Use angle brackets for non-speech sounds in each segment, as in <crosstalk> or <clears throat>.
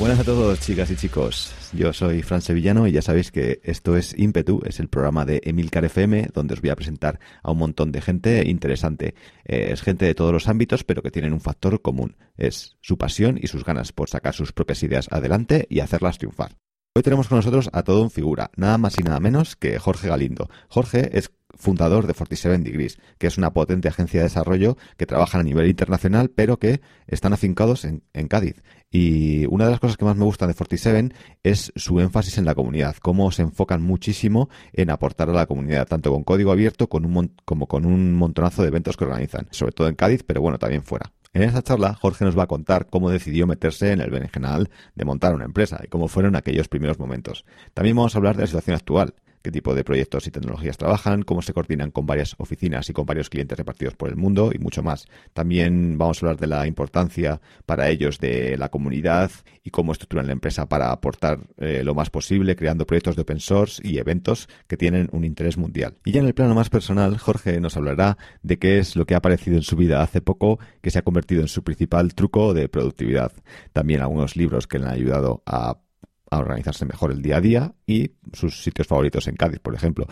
Buenas a todos, chicas y chicos. Yo soy Fran Sevillano y ya sabéis que esto es Impetu, es el programa de Emilcar FM, donde os voy a presentar a un montón de gente interesante. Eh, es gente de todos los ámbitos, pero que tienen un factor común: es su pasión y sus ganas por sacar sus propias ideas adelante y hacerlas triunfar. Hoy tenemos con nosotros a todo un figura, nada más y nada menos que Jorge Galindo. Jorge es fundador de 47 Degrees, que es una potente agencia de desarrollo que trabaja a nivel internacional, pero que están afincados en, Cádiz. Y una de las cosas que más me gustan de 47 es su énfasis en la comunidad, cómo se enfocan muchísimo en aportar a la comunidad, tanto con código abierto como con un montonazo de eventos que organizan, sobre todo en Cádiz, pero bueno, también fuera. En esta charla, Jorge nos va a contar cómo decidió meterse en el berenjenal de montar una empresa y cómo fueron aquellos primeros momentos. También vamos a hablar de la situación actual qué tipo de proyectos y tecnologías trabajan, cómo se coordinan con varias oficinas y con varios clientes repartidos por el mundo y mucho más. También vamos a hablar de la importancia para ellos de la comunidad y cómo estructuran la empresa para aportar eh, lo más posible, creando proyectos de open source y eventos que tienen un interés mundial. Y ya en el plano más personal, Jorge nos hablará de qué es lo que ha aparecido en su vida hace poco que se ha convertido en su principal truco de productividad. También algunos libros que le han ayudado a a organizarse mejor el día a día y sus sitios favoritos en Cádiz, por ejemplo.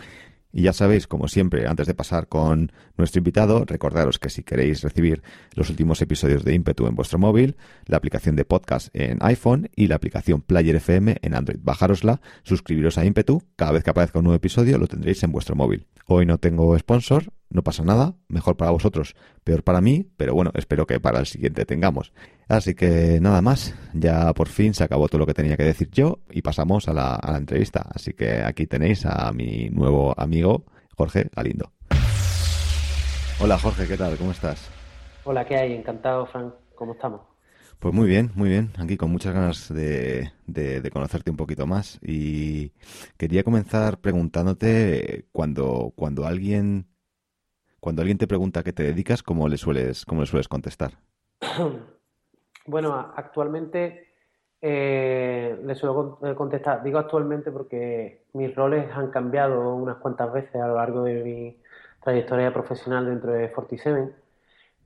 Y ya sabéis, como siempre, antes de pasar con nuestro invitado, recordaros que si queréis recibir los últimos episodios de Impetu en vuestro móvil, la aplicación de podcast en iPhone y la aplicación Player FM en Android. Bajárosla, suscribiros a Impetu, cada vez que aparezca un nuevo episodio lo tendréis en vuestro móvil. Hoy no tengo sponsor, no pasa nada, mejor para vosotros, peor para mí, pero bueno, espero que para el siguiente tengamos. Así que nada más, ya por fin se acabó todo lo que tenía que decir yo y pasamos a la, entrevista. Así que aquí tenéis a mi nuevo amigo Jorge Galindo. Hola Jorge, ¿qué tal? ¿Cómo estás? Hola, ¿qué hay? Encantado, Frank. ¿Cómo estamos? Pues muy bien, muy bien. Aquí con muchas ganas de, de, conocerte un poquito más. Y quería comenzar preguntándote cuando, cuando alguien cuando alguien te pregunta a qué te dedicas, ¿cómo le sueles, cómo le sueles contestar? <clears throat> Bueno, actualmente eh, le suelo eh, contestar, digo actualmente porque mis roles han cambiado unas cuantas veces a lo largo de mi trayectoria profesional dentro de 47,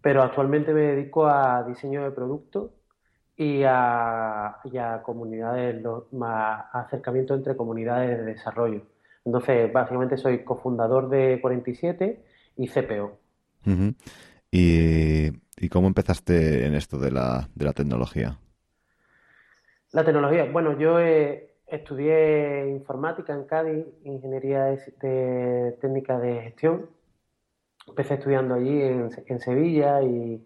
pero actualmente me dedico a diseño de productos y a, comunidades, más acercamiento entre comunidades de desarrollo. Entonces, básicamente soy cofundador de 47 y CPO. y ¿Y cómo empezaste en esto de la, de la tecnología? La tecnología, bueno, yo eh, estudié informática en Cádiz, ingeniería de, técnica de gestión. Empecé estudiando allí en, Sevilla y,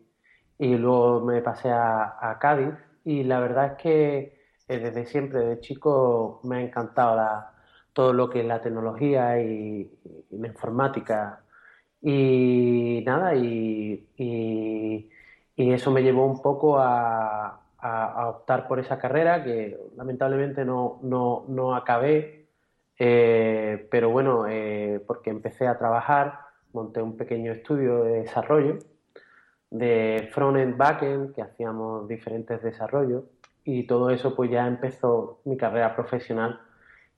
luego me pasé a, Cádiz. Y la verdad es que eh, desde siempre, desde chico, me ha encantado todo lo que es la tecnología y la informática. Y nada, y, eso me llevó un poco a, optar por esa carrera que lamentablemente no, no, acabé, eh, pero bueno, eh, porque empecé a trabajar, monté un pequeño estudio de desarrollo de front-end, back-end, que hacíamos diferentes desarrollos y todo eso pues ya empezó mi carrera profesional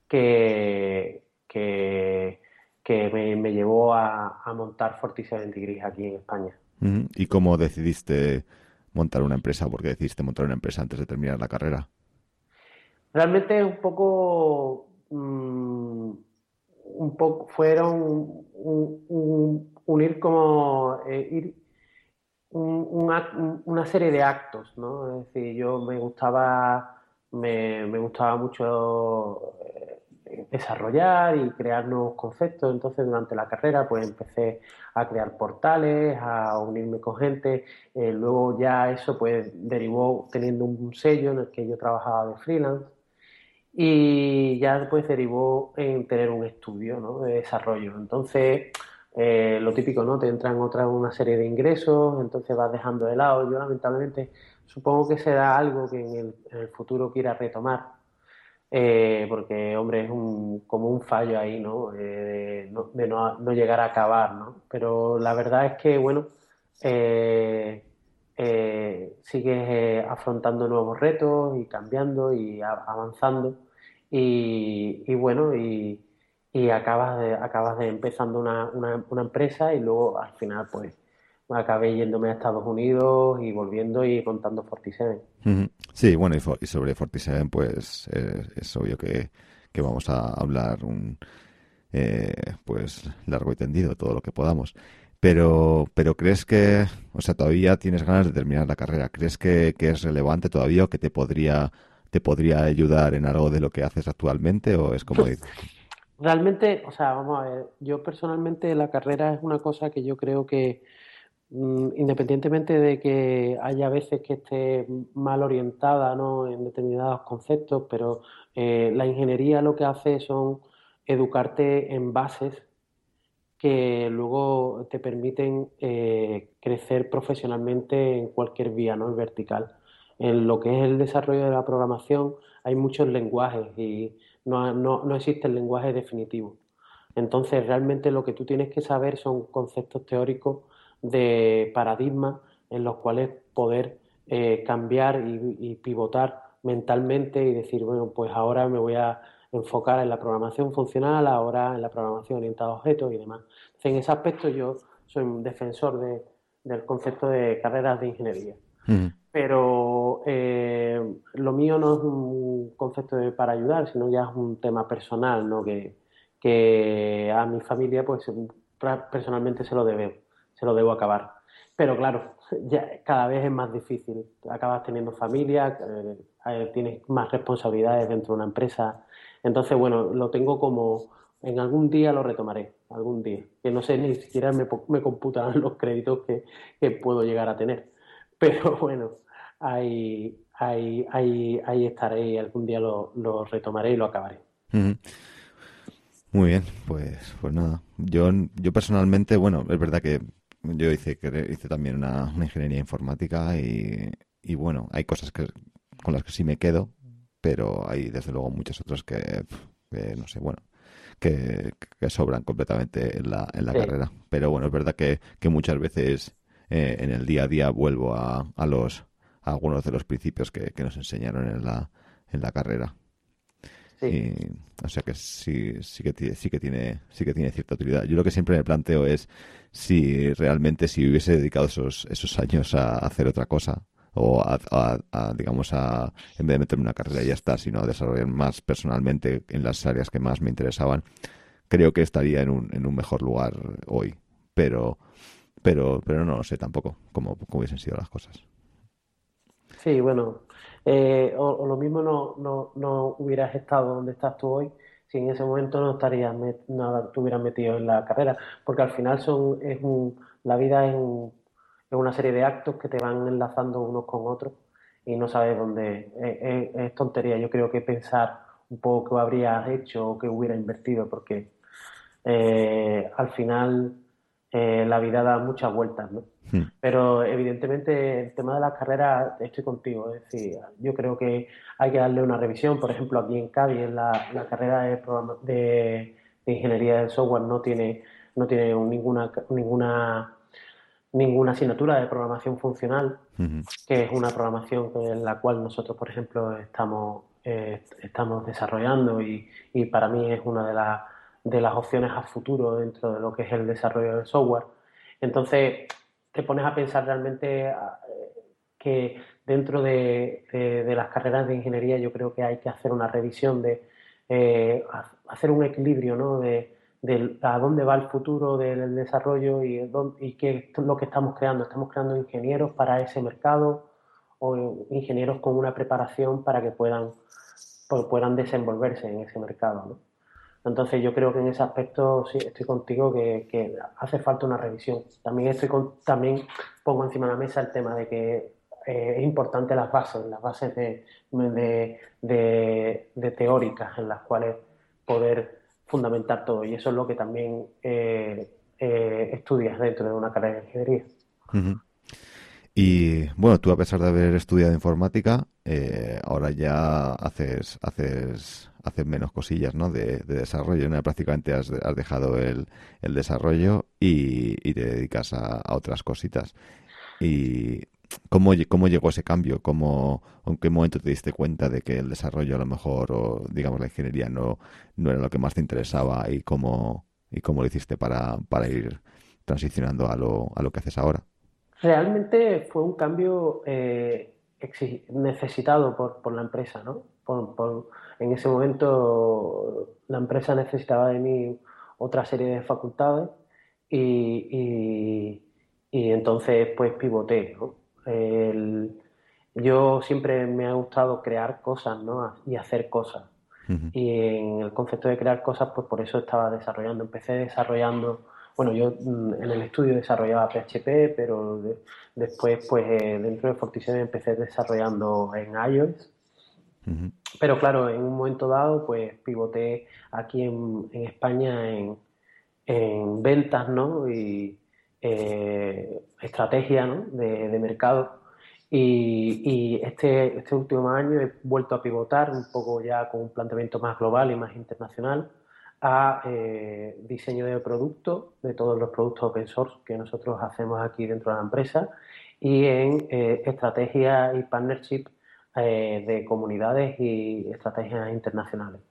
que, que que me, llevó a, montar 47 Degrees aquí en España. ¿Y cómo decidiste montar una empresa? ¿Por qué decidiste montar una empresa antes de terminar la carrera? Realmente un poco, mm, un poco fueron unir como eh, ir una serie de actos, ¿no? Es decir, yo me gustaba, me, me gustaba mucho desarrollar y crear nuevos conceptos. Entonces, durante la carrera, pues empecé a crear portales, a unirme con gente. Eh, luego ya eso, pues, derivó teniendo un sello en el que yo trabajaba de freelance. Y ya después derivó en tener un estudio de desarrollo. Entonces, eh, lo típico, ¿no? Te entran otra una serie de ingresos, entonces vas dejando de lado. Yo, lamentablemente, supongo que será algo que en el, en el futuro quiera retomar eh, porque, hombre, es un, como un fallo ahí, ¿no? Eh, de, no, llegar a acabar, ¿no? Pero la verdad es que, bueno, eh, sigues afrontando nuevos retos y cambiando y avanzando y, y, bueno, y, y, acabas de, acabas de empezando una, una, una empresa y luego al final, pues, acabé yéndome a Estados Unidos y volviendo y contando Fortiseven. Sí, bueno, y, sobre Fortiseven, pues eh, es obvio que, vamos a hablar un eh, pues largo y tendido, todo lo que podamos. Pero, pero crees que, o sea, todavía tienes ganas de terminar la carrera. ¿Crees que, es relevante todavía o que te podría, te podría ayudar en algo de lo que haces actualmente o es como Realmente, o sea, vamos a ver, yo personalmente la carrera es una cosa que yo creo que independientemente de que haya veces que esté mal orientada ¿no? en determinados conceptos, pero eh, la ingeniería lo que hace son educarte en bases que luego te permiten eh, crecer profesionalmente en cualquier vía, ¿no? En vertical. En lo que es el desarrollo de la programación hay muchos lenguajes y no, no, no existe el lenguaje definitivo. Entonces, realmente lo que tú tienes que saber son conceptos teóricos de paradigmas en los cuales poder eh, cambiar y, pivotar mentalmente y decir, bueno, pues ahora me voy a enfocar en la programación funcional, ahora en la programación orientada a objetos y demás. en ese aspecto yo soy un defensor de, del concepto de carreras de ingeniería. Pero eh, lo mío no es un concepto de para ayudar, sino ya es un tema personal, ¿no? Que, que a mi familia, pues personalmente se lo debo se lo debo acabar. Pero claro, ya cada vez es más difícil. Acabas teniendo familia, eh, eh, tienes más responsabilidades dentro de una empresa. Entonces, bueno, lo tengo como en algún día lo retomaré, algún día. Que no sé ni siquiera me, me computarán los créditos que, que, puedo llegar a tener. Pero <laughs> bueno, ahí, ahí, ahí, estaré y algún día lo, lo retomaré y lo acabaré. Muy bien, pues, pues nada. Yo, yo personalmente, bueno, es verdad que yo hice, hice también una, ingeniería informática y, y, bueno, hay cosas que, con las que sí me quedo, pero hay desde luego muchas otras que, no sé, bueno, que, sobran completamente en la, en la carrera. Pero bueno, es verdad que, que muchas veces eh, en el día a día vuelvo a, a los a algunos de los principios que, que nos enseñaron en la, en la carrera. Y, o sea que sí, sí que sí que tiene, sí que tiene cierta utilidad. Yo lo que siempre me planteo es si realmente si hubiese dedicado esos, esos años a hacer otra cosa o a, digamos a en vez de meterme en una carrera y ya está, sino a desarrollar más personalmente en las áreas que más me interesaban, creo que estaría en un, en un mejor lugar hoy. Pero pero pero no lo sé tampoco cómo, cómo hubiesen sido las cosas. Sí, bueno, eh, o, lo mismo no, no, no, hubieras estado donde estás tú hoy si en ese momento no estarías no te hubieras metido en la carrera, porque al final son es un, la vida es, una serie de actos que te van enlazando unos con otros y no sabes dónde es, tontería. Yo creo que pensar un poco qué habrías hecho o qué hubiera invertido, porque eh, al final eh, la vida da muchas vueltas, ¿no? Hmm. Pero evidentemente el tema de las carreras estoy contigo, es decir, yo creo que hay que darle una revisión, por ejemplo aquí en Cádiz en la, carrera de, de, ingeniería del software no tiene no tiene ninguna ninguna ninguna asignatura de programación funcional, que es una programación en la cual nosotros, por ejemplo, estamos eh, estamos desarrollando y, y para mí es una de las de las opciones a futuro dentro de lo que es el desarrollo del software. Entonces, te pones a pensar realmente eh, que dentro de, las carreras de ingeniería yo creo que hay que hacer una revisión de eh, hacer un equilibrio ¿no? de, a dónde va el futuro del desarrollo y, y qué es lo que estamos creando. Estamos creando ingenieros para ese mercado o ingenieros con una preparación para que puedan, puedan desenvolverse en ese mercado. Entonces yo creo que en ese aspecto sí estoy contigo que, hace falta una revisión. También estoy también pongo encima de la mesa el tema de que eh, es importante las bases, las bases de, de, teóricas en las cuales poder fundamentar todo. Y eso es lo que también eh, eh, estudias dentro de una carrera de ingeniería. Y bueno, tú a pesar de haber estudiado informática, eh, ahora ya haces, haces, haces menos cosillas ¿no? de, desarrollo. Prácticamente has, dejado el, desarrollo y, te dedicas a, otras cositas. ¿Y cómo, cómo llegó ese cambio? ¿Cómo, ¿En qué momento te diste cuenta de que el desarrollo a lo mejor, o digamos la ingeniería, no, no era lo que más te interesaba y cómo, y cómo lo hiciste para, para ir transicionando a lo, a lo que haces ahora? Realmente fue un cambio eh, necesitado por, la empresa, ¿no? en ese momento la empresa necesitaba de mí otra serie de facultades y, entonces pues pivoté, yo siempre me ha gustado crear cosas, ¿no? Y hacer cosas. Y en el concepto de crear cosas, pues por eso estaba desarrollando. Empecé desarrollando bueno, yo mm, en el estudio desarrollaba PHP, pero después, pues eh, dentro de Fortiseven empecé desarrollando en iOS. Pero claro, en un momento dado, pues pivoté aquí en, España en, ventas, ¿no? Y eh, estrategia, ¿no? De, mercado. Y, y, este, este último año he vuelto a pivotar un poco ya con un planteamiento más global y más internacional a eh, diseño de producto, de todos los productos open source que nosotros hacemos aquí dentro de la empresa, y en eh, estrategia y partnership eh, de comunidades y estrategias internacionales.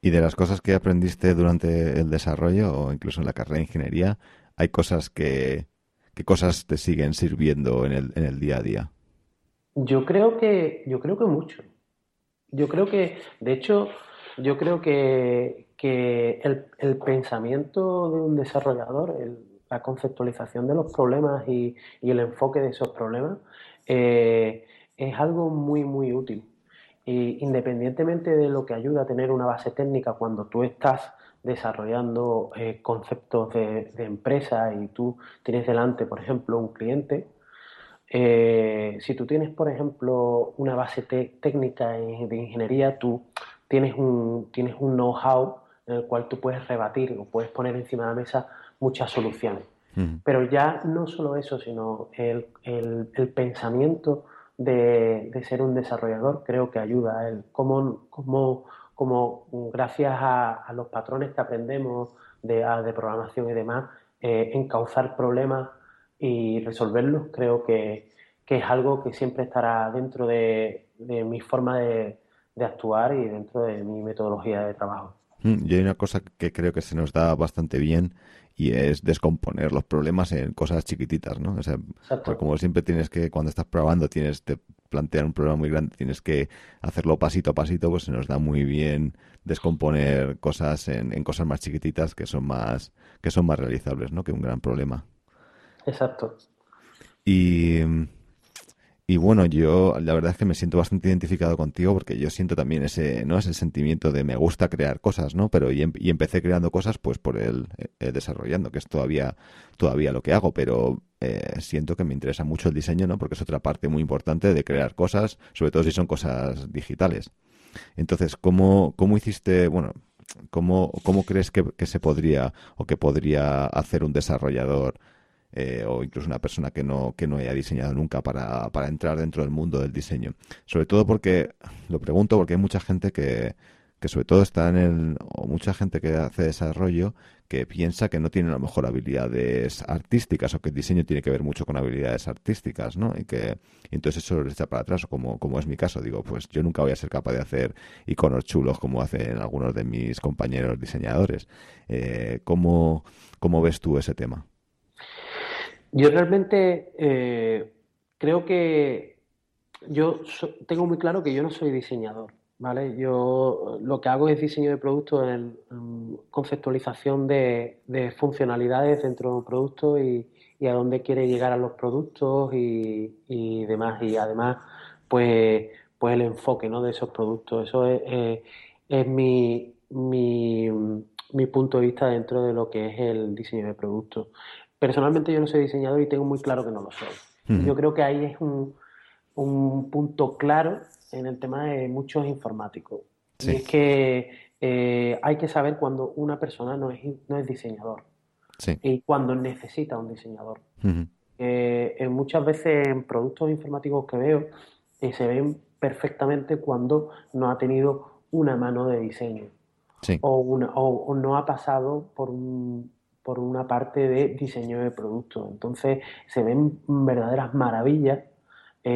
Y de las cosas que aprendiste durante el desarrollo o incluso en la carrera de ingeniería, ¿hay cosas que, qué cosas te siguen sirviendo en el, en el día a día? Yo creo que, yo creo que mucho. Yo creo que, de hecho, yo creo que, el, pensamiento de un desarrollador, la conceptualización de los problemas y, el enfoque de esos problemas eh, es algo muy, muy útil. Y independientemente de lo que ayuda a tener una base técnica cuando tú estás desarrollando eh, conceptos de, empresa y tú tienes delante, por ejemplo, un cliente, eh, si tú tienes, por ejemplo, una base técnica de ingeniería, tú tienes un, tienes un know-how en el cual tú puedes rebatir o puedes poner encima de la mesa muchas soluciones. Pero ya no solo eso, sino el, pensamiento de, ser un desarrollador creo que ayuda a él. Como, como, gracias a, los patrones que aprendemos de, programación y demás, eh, encauzar problemas y resolverlos, creo que, es algo que siempre estará dentro de mi forma de, de actuar y dentro de mi metodología de trabajo. Mm, y hay una cosa que creo que se nos da bastante bien y es descomponer los problemas en cosas chiquititas, ¿no? O sea, como siempre tienes que, cuando estás probando, tienes que plantear un problema muy grande, tienes que hacerlo pasito a pasito, pues se nos da muy bien descomponer cosas en, en cosas más chiquititas que son más, que son más realizables, ¿no? Que un gran problema. Exacto. Y y bueno, yo la verdad es que me siento bastante identificado contigo porque yo siento también ese, ¿no? Ese sentimiento de me gusta crear cosas, ¿no? Pero y, em, empecé creando cosas pues por el eh, desarrollando, que es todavía, todavía lo que hago, pero eh, siento que me interesa mucho el diseño, ¿no? Porque es otra parte muy importante de crear cosas, sobre todo si son cosas digitales. Entonces, ¿cómo, cómo hiciste, bueno, cómo, cómo crees que se podría o que podría hacer un desarrollador eh, o incluso una persona que no, que no haya diseñado nunca para, para entrar dentro del mundo del diseño. Sobre todo porque, lo pregunto porque hay mucha gente que, que sobre todo está en el, o mucha gente que hace desarrollo que piensa que no tiene a lo mejor habilidades artísticas o que el diseño tiene que ver mucho con habilidades artísticas, ¿no? Y que entonces eso les echa para atrás, o como, como es mi caso, digo, pues yo nunca voy a ser capaz de hacer iconos chulos como hacen algunos de mis compañeros diseñadores. Eh, ¿cómo, ¿Cómo ves tú ese tema? Yo realmente eh, creo que yo tengo muy claro que yo no soy diseñador, ¿vale? Yo lo que hago es diseño de producto en, conceptualización de, funcionalidades dentro de un producto y, a dónde quiere llegar a los productos y, demás. Y además, pues, pues el enfoque ¿no? de esos productos. Eso es, mi, mi, punto de vista dentro de lo que es el diseño de productos. Personalmente yo no soy diseñador y tengo muy claro que no lo soy. Yo creo que ahí es un, un, punto claro en el tema de muchos informáticos. Y es que eh, hay que saber cuando una persona no es, no es diseñador. Y cuando necesita un diseñador. Eh, muchas veces en productos informáticos que veo eh, se ven perfectamente cuando no ha tenido una mano de diseño. O, una, o, no ha pasado por, por una parte de diseño de producto. Entonces se ven verdaderas maravillas a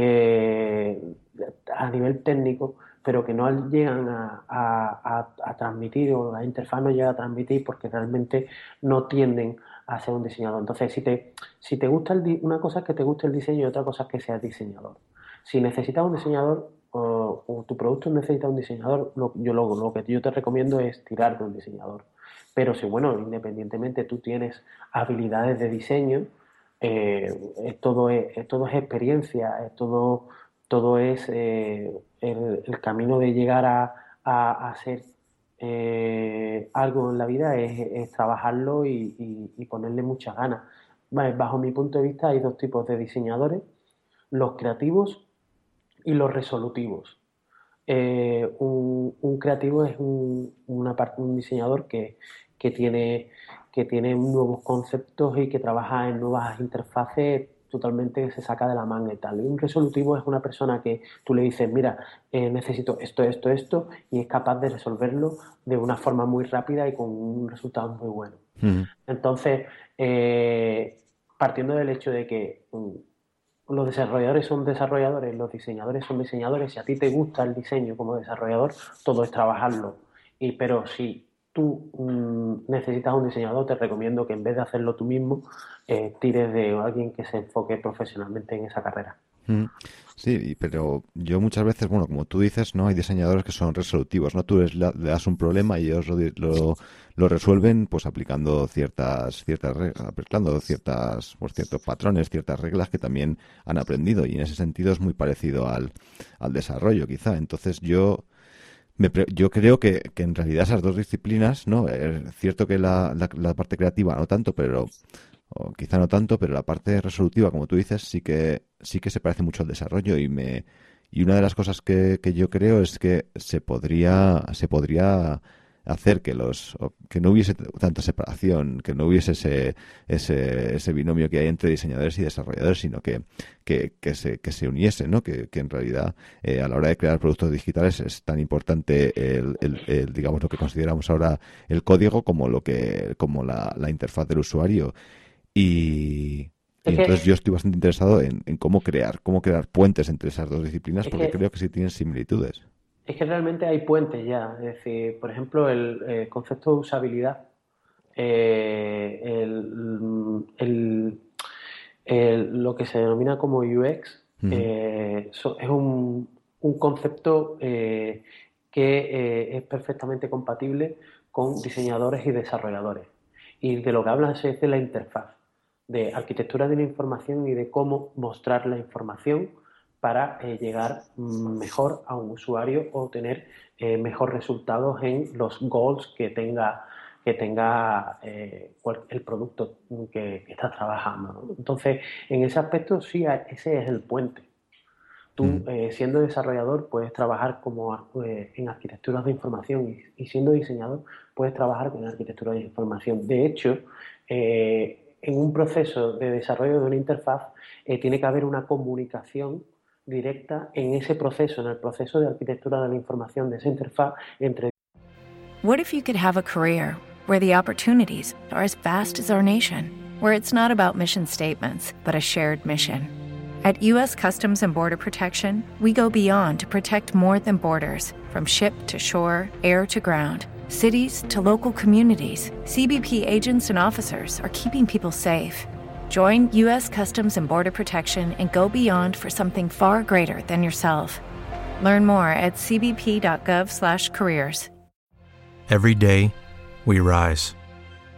nivel técnico pero que no llegan a, transmitir o la interfaz no llega a transmitir porque realmente no tienden a ser un diseñador. Entonces, si te, si te gusta el, una cosa es que te guste el diseño y otra cosa es que seas diseñador. Si necesitas un diseñador o, tu producto necesita un diseñador, yo lo, lo que yo te recomiendo es tirar de un diseñador. Pero si, bueno, independientemente tú tienes habilidades de diseño, eh, todo, es, todo es experiencia, todo todo es eh, el, camino de llegar a, hacer eh, algo en la vida es, trabajarlo y, ponerle muchas ganas. bajo mi punto de vista hay dos tipos de diseñadores, los creativos y los resolutivos. Eh, un, creativo es un, una parte, un diseñador que, tiene, que tiene nuevos conceptos y que trabaja en nuevas interfaces totalmente se saca de la manga y tal. Y un resolutivo es una persona que tú le dices, mira, eh, necesito esto, esto, esto, y es capaz de resolverlo de una forma muy rápida y con un resultado muy bueno. Entonces, eh, partiendo del hecho de que mm, los desarrolladores son desarrolladores, los diseñadores son diseñadores, si a ti te gusta el diseño como desarrollador, todo es trabajarlo. Y, pero si tú mm, necesitas un diseñador, te recomiendo que en vez de hacerlo tú mismo, eh, tires de alguien que se enfoque profesionalmente en esa carrera. Mm. Sí, pero yo muchas veces, bueno, como tú dices, no hay diseñadores que son resolutivos, ¿no? Tú le das un problema y ellos lo, lo, resuelven pues aplicando ciertas ciertas aplicando ciertas pues, ciertos patrones, ciertas reglas que también han aprendido y en ese sentido es muy parecido al, al desarrollo, quizá. Entonces yo yo creo que, que, en realidad esas dos disciplinas, ¿no? Es cierto que la, la, parte creativa no tanto, pero o quizá no tanto, pero la parte resolutiva, como tú dices, sí que sí que se parece mucho al desarrollo y me y una de las cosas que, que yo creo es que se podría se podría hacer que los que no hubiese tanta separación, que no hubiese ese, ese, ese binomio que hay entre diseñadores y desarrolladores, sino que, que, que se, que se uniese, ¿no? Que, que en realidad eh, a la hora de crear productos digitales es tan importante el, el, digamos lo que consideramos ahora el código como lo que como la, la interfaz del usuario y, entonces yo estoy bastante interesado en, en, cómo crear, cómo crear puentes entre esas dos disciplinas, porque creo que sí tienen similitudes. Es que realmente hay puentes ya. Es decir, por ejemplo, el, eh, concepto de usabilidad, eh, lo que se denomina como UX, eh, es un, concepto que es perfectamente compatible con diseñadores y desarrolladores. Y de lo que hablan es de la interfaz, de arquitectura de la información y de cómo mostrar la información para eh, llegar mejor a un usuario o tener eh, mejores resultados en los goals que tenga que tenga eh, el producto que, estás trabajando. Entonces, en ese aspecto sí, ese es el puente. Tú, mm. siendo desarrollador, puedes trabajar como en arquitecturas de información y, siendo diseñador, puedes trabajar con arquitectura de información. De hecho, en un proceso de desarrollo de una interfaz, eh, tiene que haber una comunicación directa en ese proceso, en el proceso de arquitectura de la información, de esa interfaz entre. What if you could have a career where the opportunities are as vast as our nation, where it's not about mission statements, but a shared mission? At U.S. Customs and Border Protection, we go beyond to protect more than borders, from ship to shore, air to ground. Cities to local communities, CBP agents and officers are keeping people safe. Join U.S. Customs and Border Protection and go beyond for something far greater than yourself. Learn more at cbp.gov/careers. Every day, we rise,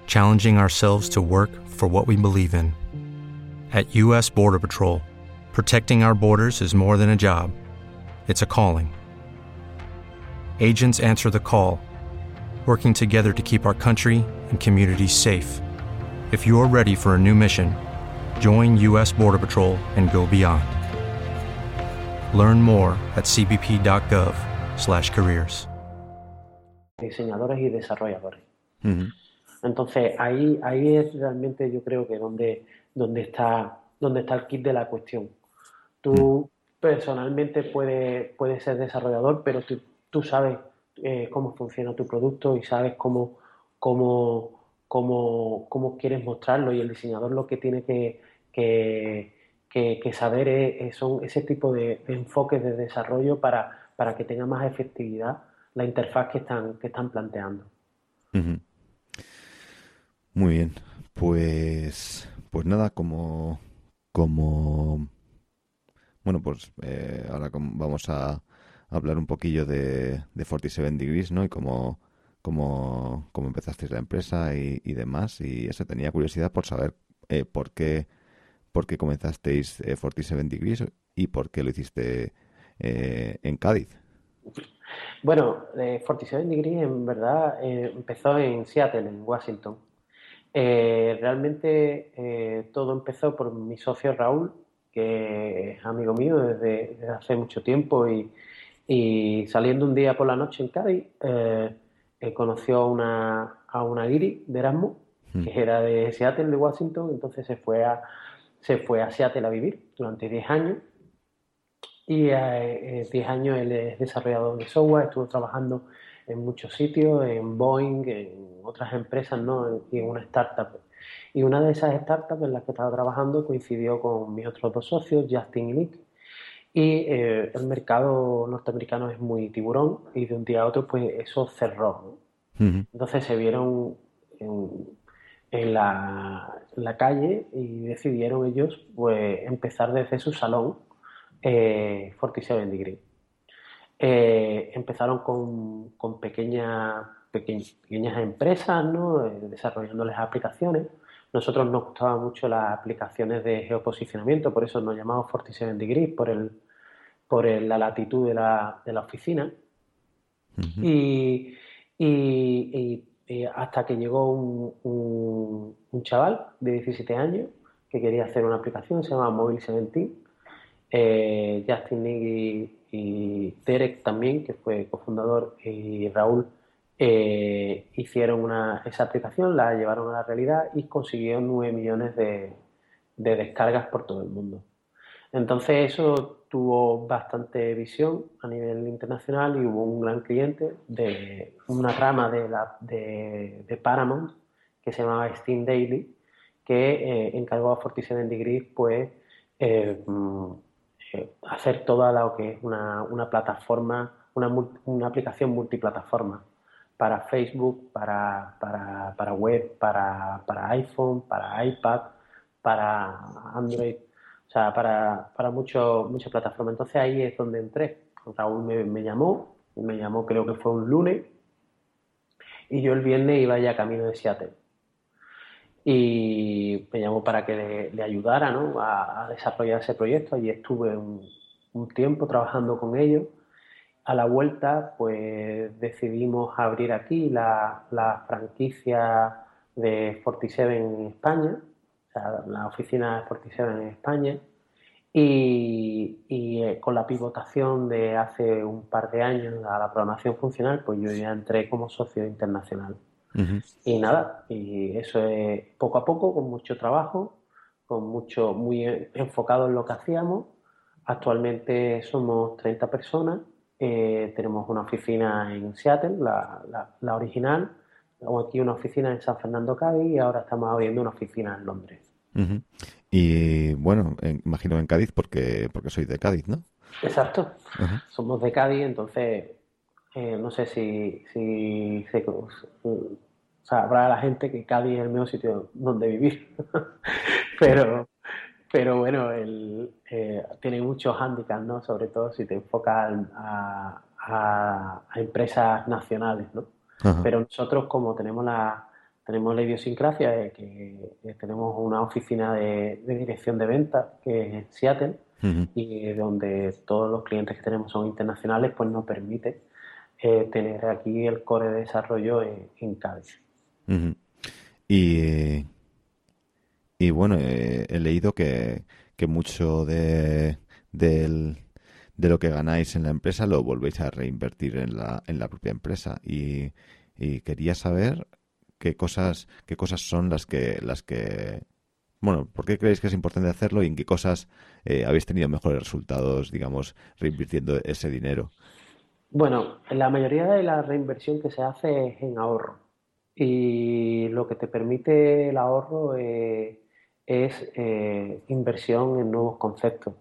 challenging ourselves to work for what we believe in. At U.S. Border Patrol, protecting our borders is more than a job; it's a calling. Agents answer the call working together to keep our country and communities safe. If you're ready for a new mission, join U.S. Border Patrol and go beyond. Learn more at cbp.gov/careers. Diseñadores y desarrolladores. Entonces ahí, ahí es realmente yo creo que donde, donde, está, donde está el kit de la cuestión. Tú personalmente puedes, puedes ser desarrollador, pero tú, tú sabes eh, cómo funciona tu producto y sabes cómo, cómo, cómo, cómo, quieres mostrarlo. Y el diseñador lo que tiene que, que, que, saber es, son ese tipo de, enfoques de desarrollo para, para que tenga más efectividad la interfaz que están, que están planteando. Muy bien, pues, pues nada, como, como, bueno, pues eh, ahora vamos a hablar un poquillo de, de 47 Degrees, ¿no? Y cómo, cómo, cómo empezasteis la empresa y, demás. Y eso tenía curiosidad por saber eh, por qué por qué comenzasteis eh, 47 Degrees y por qué lo hiciste eh, en Cádiz. Bueno, eh, 47 Degrees en verdad eh, empezó en Seattle, en Washington. Eh, realmente eh, todo empezó por mi socio Raúl, que es amigo mío desde, desde hace mucho tiempo y, y, saliendo un día por la noche en Cádiz, eh, conoció a una, a una guiri de Erasmus, mm. que era de Seattle, de Washington, entonces se fue a, se fue a Seattle a vivir durante 10 años y 10 eh, años él es desarrollador de software, estuvo trabajando en muchos sitios, en Boeing, en otras empresas, ¿no? y en una startup. Y una de esas startups en las que estaba trabajando coincidió con mis otros dos socios, Justin y Nick. Y eh, el mercado norteamericano es muy tiburón y de un día a otro pues eso cerró. ¿no? Uh -huh. Entonces se vieron en, en, la, calle y decidieron ellos pues empezar desde su salón eh, 47 Degree. Eh, empezaron con, con pequeña, peque, pequeñas empresas, ¿no? Eh, desarrollándoles aplicaciones. Nosotros nos gustaban mucho las aplicaciones de geoposicionamiento, por eso nos llamamos 47 Degrees, por, el, por el, la latitud de la, de la oficina. Uh -huh. y, y, y, hasta que llegó un, un, un, chaval de 17 años que quería hacer una aplicación, se llama Mobile 17. Eh, Justin Nick y Derek también, que fue cofundador, y Raúl, eh, hicieron una, esa aplicación, la llevaron a la realidad y consiguieron 9 millones de, de, descargas por todo el mundo. Entonces eso tuvo bastante visión a nivel internacional y hubo un gran cliente de una rama de, la, de, de Paramount que se llamaba Steam Daily, que eh, encargó a 47 Degrees pues eh, eh, hacer toda lo que es una, una plataforma, una, una, aplicación multiplataforma para Facebook, para, para, para web, para, para, iPhone, para iPad, para Android, o sea, para, para muchas plataformas. Entonces ahí es donde entré. Raúl me, me llamó, me llamó creo que fue un lunes, y yo el viernes iba ya camino de Seattle y me llamó para que le, ayudara ¿no? a, a, desarrollar ese proyecto. y estuve un, un, tiempo trabajando con ellos. A la vuelta, pues decidimos abrir aquí la, la franquicia de 47 en España, o sea, la oficina de 47 en España. Y, y eh, con la pivotación de hace un par de años a la programación funcional, pues yo ya entré como socio internacional. Uh -huh. Y nada, y eso es poco a poco, con mucho trabajo, con mucho, muy enfocado en lo que hacíamos. Actualmente somos 30 personas, eh, tenemos una oficina en Seattle, la, la, la original, o aquí una oficina en San Fernando, Cádiz, y ahora estamos abriendo una oficina en Londres. Uh -huh. Y bueno, en, imagino en Cádiz porque, porque sois de Cádiz, ¿no? Exacto, uh -huh. somos de Cádiz, entonces eh, no sé si, si se, o sea, habrá la gente que Cádiz es el mejor sitio donde vivir, <laughs> pero, pero bueno, el, eh, tiene muchos hándicaps, ¿no? Sobre todo si te enfocas a, a, a empresas nacionales, ¿no? Pero nosotros como tenemos la, tenemos la idiosincrasia de que eh, tenemos una oficina de, de, dirección de ventas que es en Seattle uh -huh. y donde todos los clientes que tenemos son internacionales, pues nos permite tener aquí el core de desarrollo en, Cádiz. Y, y bueno, he leído que, que mucho de, de lo que ganáis en la empresa lo volvéis a reinvertir en la, en la propia empresa. Y, quería saber qué cosas, qué cosas son las que, las que bueno, ¿por qué creéis que es importante hacerlo y en qué cosas eh, habéis tenido mejores resultados, digamos, reinvirtiendo ese dinero? Bueno, la mayoría de la reinversión que se hace es en ahorro y lo que te permite el ahorro eh, es eh, inversión en nuevos conceptos.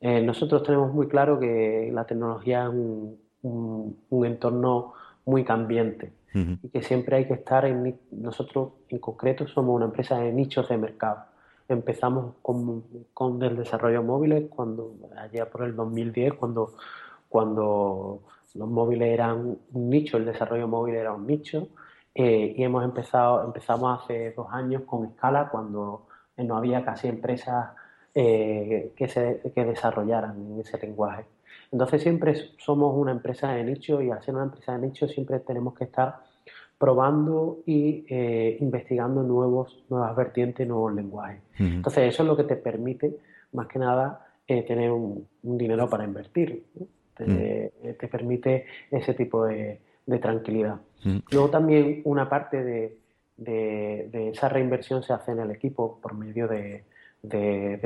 nosotros tenemos muy claro que la tecnología es un, un entorno muy cambiante y que siempre hay que estar en... Nosotros en concreto somos una empresa de nichos de mercado. Empezamos con, con el desarrollo móviles cuando allá por el 2010, cuando, cuando los móviles eran un nicho, el desarrollo móvil era un nicho, eh, y hemos empezado, empezamos hace dos años con escala cuando no había casi empresas eh, que, se, que desarrollaran en ese lenguaje. Entonces siempre somos una empresa de nicho y al ser una empresa de nicho siempre tenemos que estar probando y eh, investigando nuevos, nuevas vertientes, nuevos lenguajes. Entonces eso es lo que te permite, más que nada, eh, tener un, dinero para invertir. Eh, te, permite ese tipo de, tranquilidad. Luego también una parte de, esa reinversión se hace en el equipo por medio de,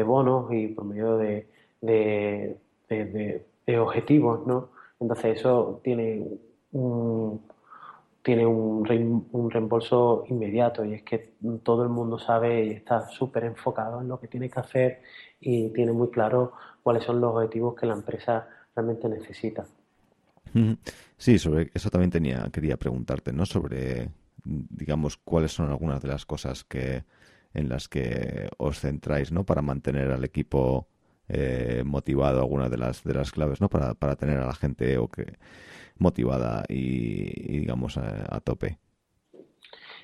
bonos y por medio de, de objetivos, ¿no? Entonces eso tiene un, tiene un, un, reembolso inmediato y es que todo el mundo sabe y está súper enfocado en lo que tiene que hacer y tiene muy claro cuáles son los objetivos que la empresa realmente necesita. Sí, sobre eso también tenía quería preguntarte, ¿no? Sobre digamos cuáles son algunas de las cosas que en las que os centráis, ¿no? Para mantener al equipo eh, motivado algunas de las de las claves no para, para tener a la gente o que motivada y, digamos a, tope.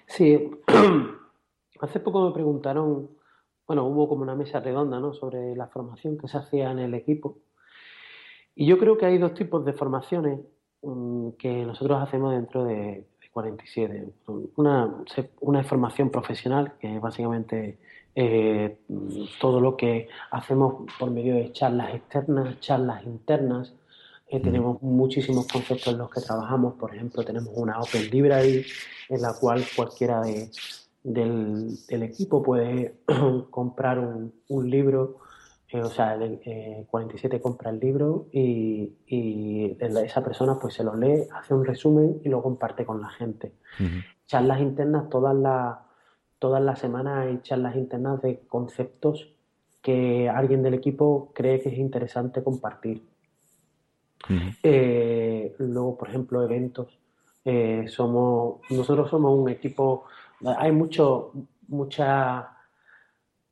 Sí. <clears throat> Hace poco me preguntaron bueno hubo como una mesa redonda no sobre la formación que se hacía en el equipo. Y yo creo que hay dos tipos de formaciones mm, que nosotros hacemos dentro de, 47 una una formación profesional que básicamente eh, todo lo que hacemos por medio de charlas externas, charlas internas. Eh, tenemos muchísimos conceptos en los que trabajamos. Por ejemplo, tenemos una Open Library en la cual cualquiera de, del, equipo puede <clears throat> comprar un, libro. Eh, o sea, el 47 compra el libro y, y, esa persona pues se lo lee, hace un resumen y lo comparte con la gente. Charlas internas, todas las todas las semanas hay charlas internas de conceptos que alguien del equipo cree que es interesante compartir. Eh, luego, por ejemplo, eventos. Eh, somos, nosotros somos un equipo, hay mucho, mucha,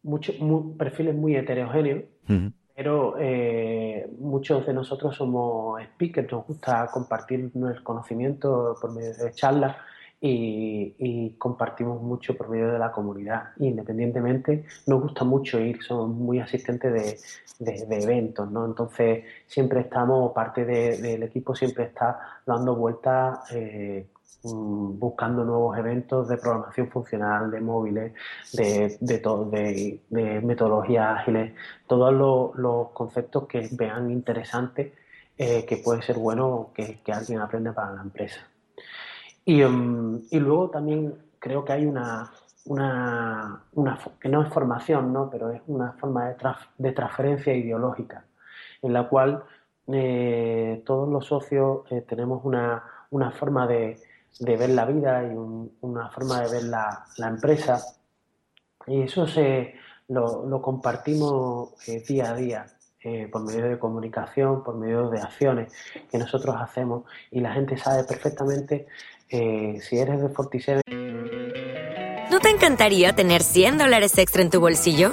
muchos perfiles muy heterogéneos, pero eh, muchos de nosotros somos speakers, nos gusta compartir nuestro conocimiento por medio de charlas y, compartimos mucho por medio de la comunidad. Independientemente, nos gusta mucho ir, somos muy asistentes de, eventos, ¿no? Entonces, siempre estamos, parte del equipo siempre está dando vueltas. Eh, buscando nuevos eventos de programación funcional, de móviles, de, de, de, metodologías ágiles, todos los, conceptos que vean interesantes, eh, que puede ser bueno que, que alguien aprenda para la empresa. Em, y, luego también creo que hay una, una, que no es formación, ¿no? pero es una forma de, de transferencia ideológica, en la cual eh, todos los socios eh, tenemos una, una forma de, de, ver la vida y una forma de ver la, la, empresa. Y eso se, lo, lo compartimos eh, día a día. por medio de comunicación, por medio de acciones que nosotros hacemos y la gente sabe perfectamente eh, si eres de Fortiseven. ¿No te encantaría tener 100 dólares extra en tu bolsillo?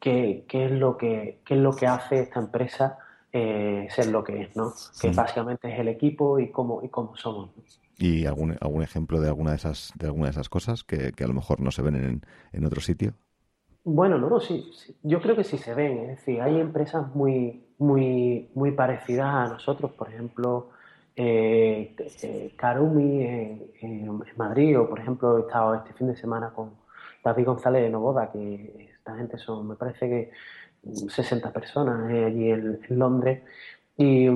¿qué, es lo que, es lo que hace esta empresa eh, ser lo que es? ¿no? Que básicamente es el equipo y cómo, y cómo somos. ¿Y algún, algún ejemplo de alguna de esas, de alguna de esas cosas que, a lo mejor no se ven en, en otro sitio? Bueno, no, no, sí, yo creo que sí se ven. Es decir, hay empresas muy, muy, muy parecidas a nosotros, por ejemplo, eh, eh Karumi en, Madrid, o por ejemplo, he estado este fin de semana con David González de Novoda, que esta gente son, me parece que 60 personas eh, allí en, Londres, y,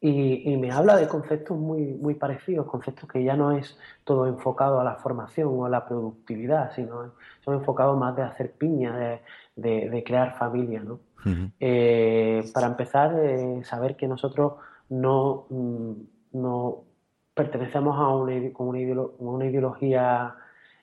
y, me habla de conceptos muy, muy parecidos, conceptos que ya no es todo enfocado a la formación o a la productividad, sino son enfocados más de hacer piña, de, de, crear familia. ¿no? Eh, para empezar, eh, saber que nosotros no, mm, no pertenecemos a una, una, ideología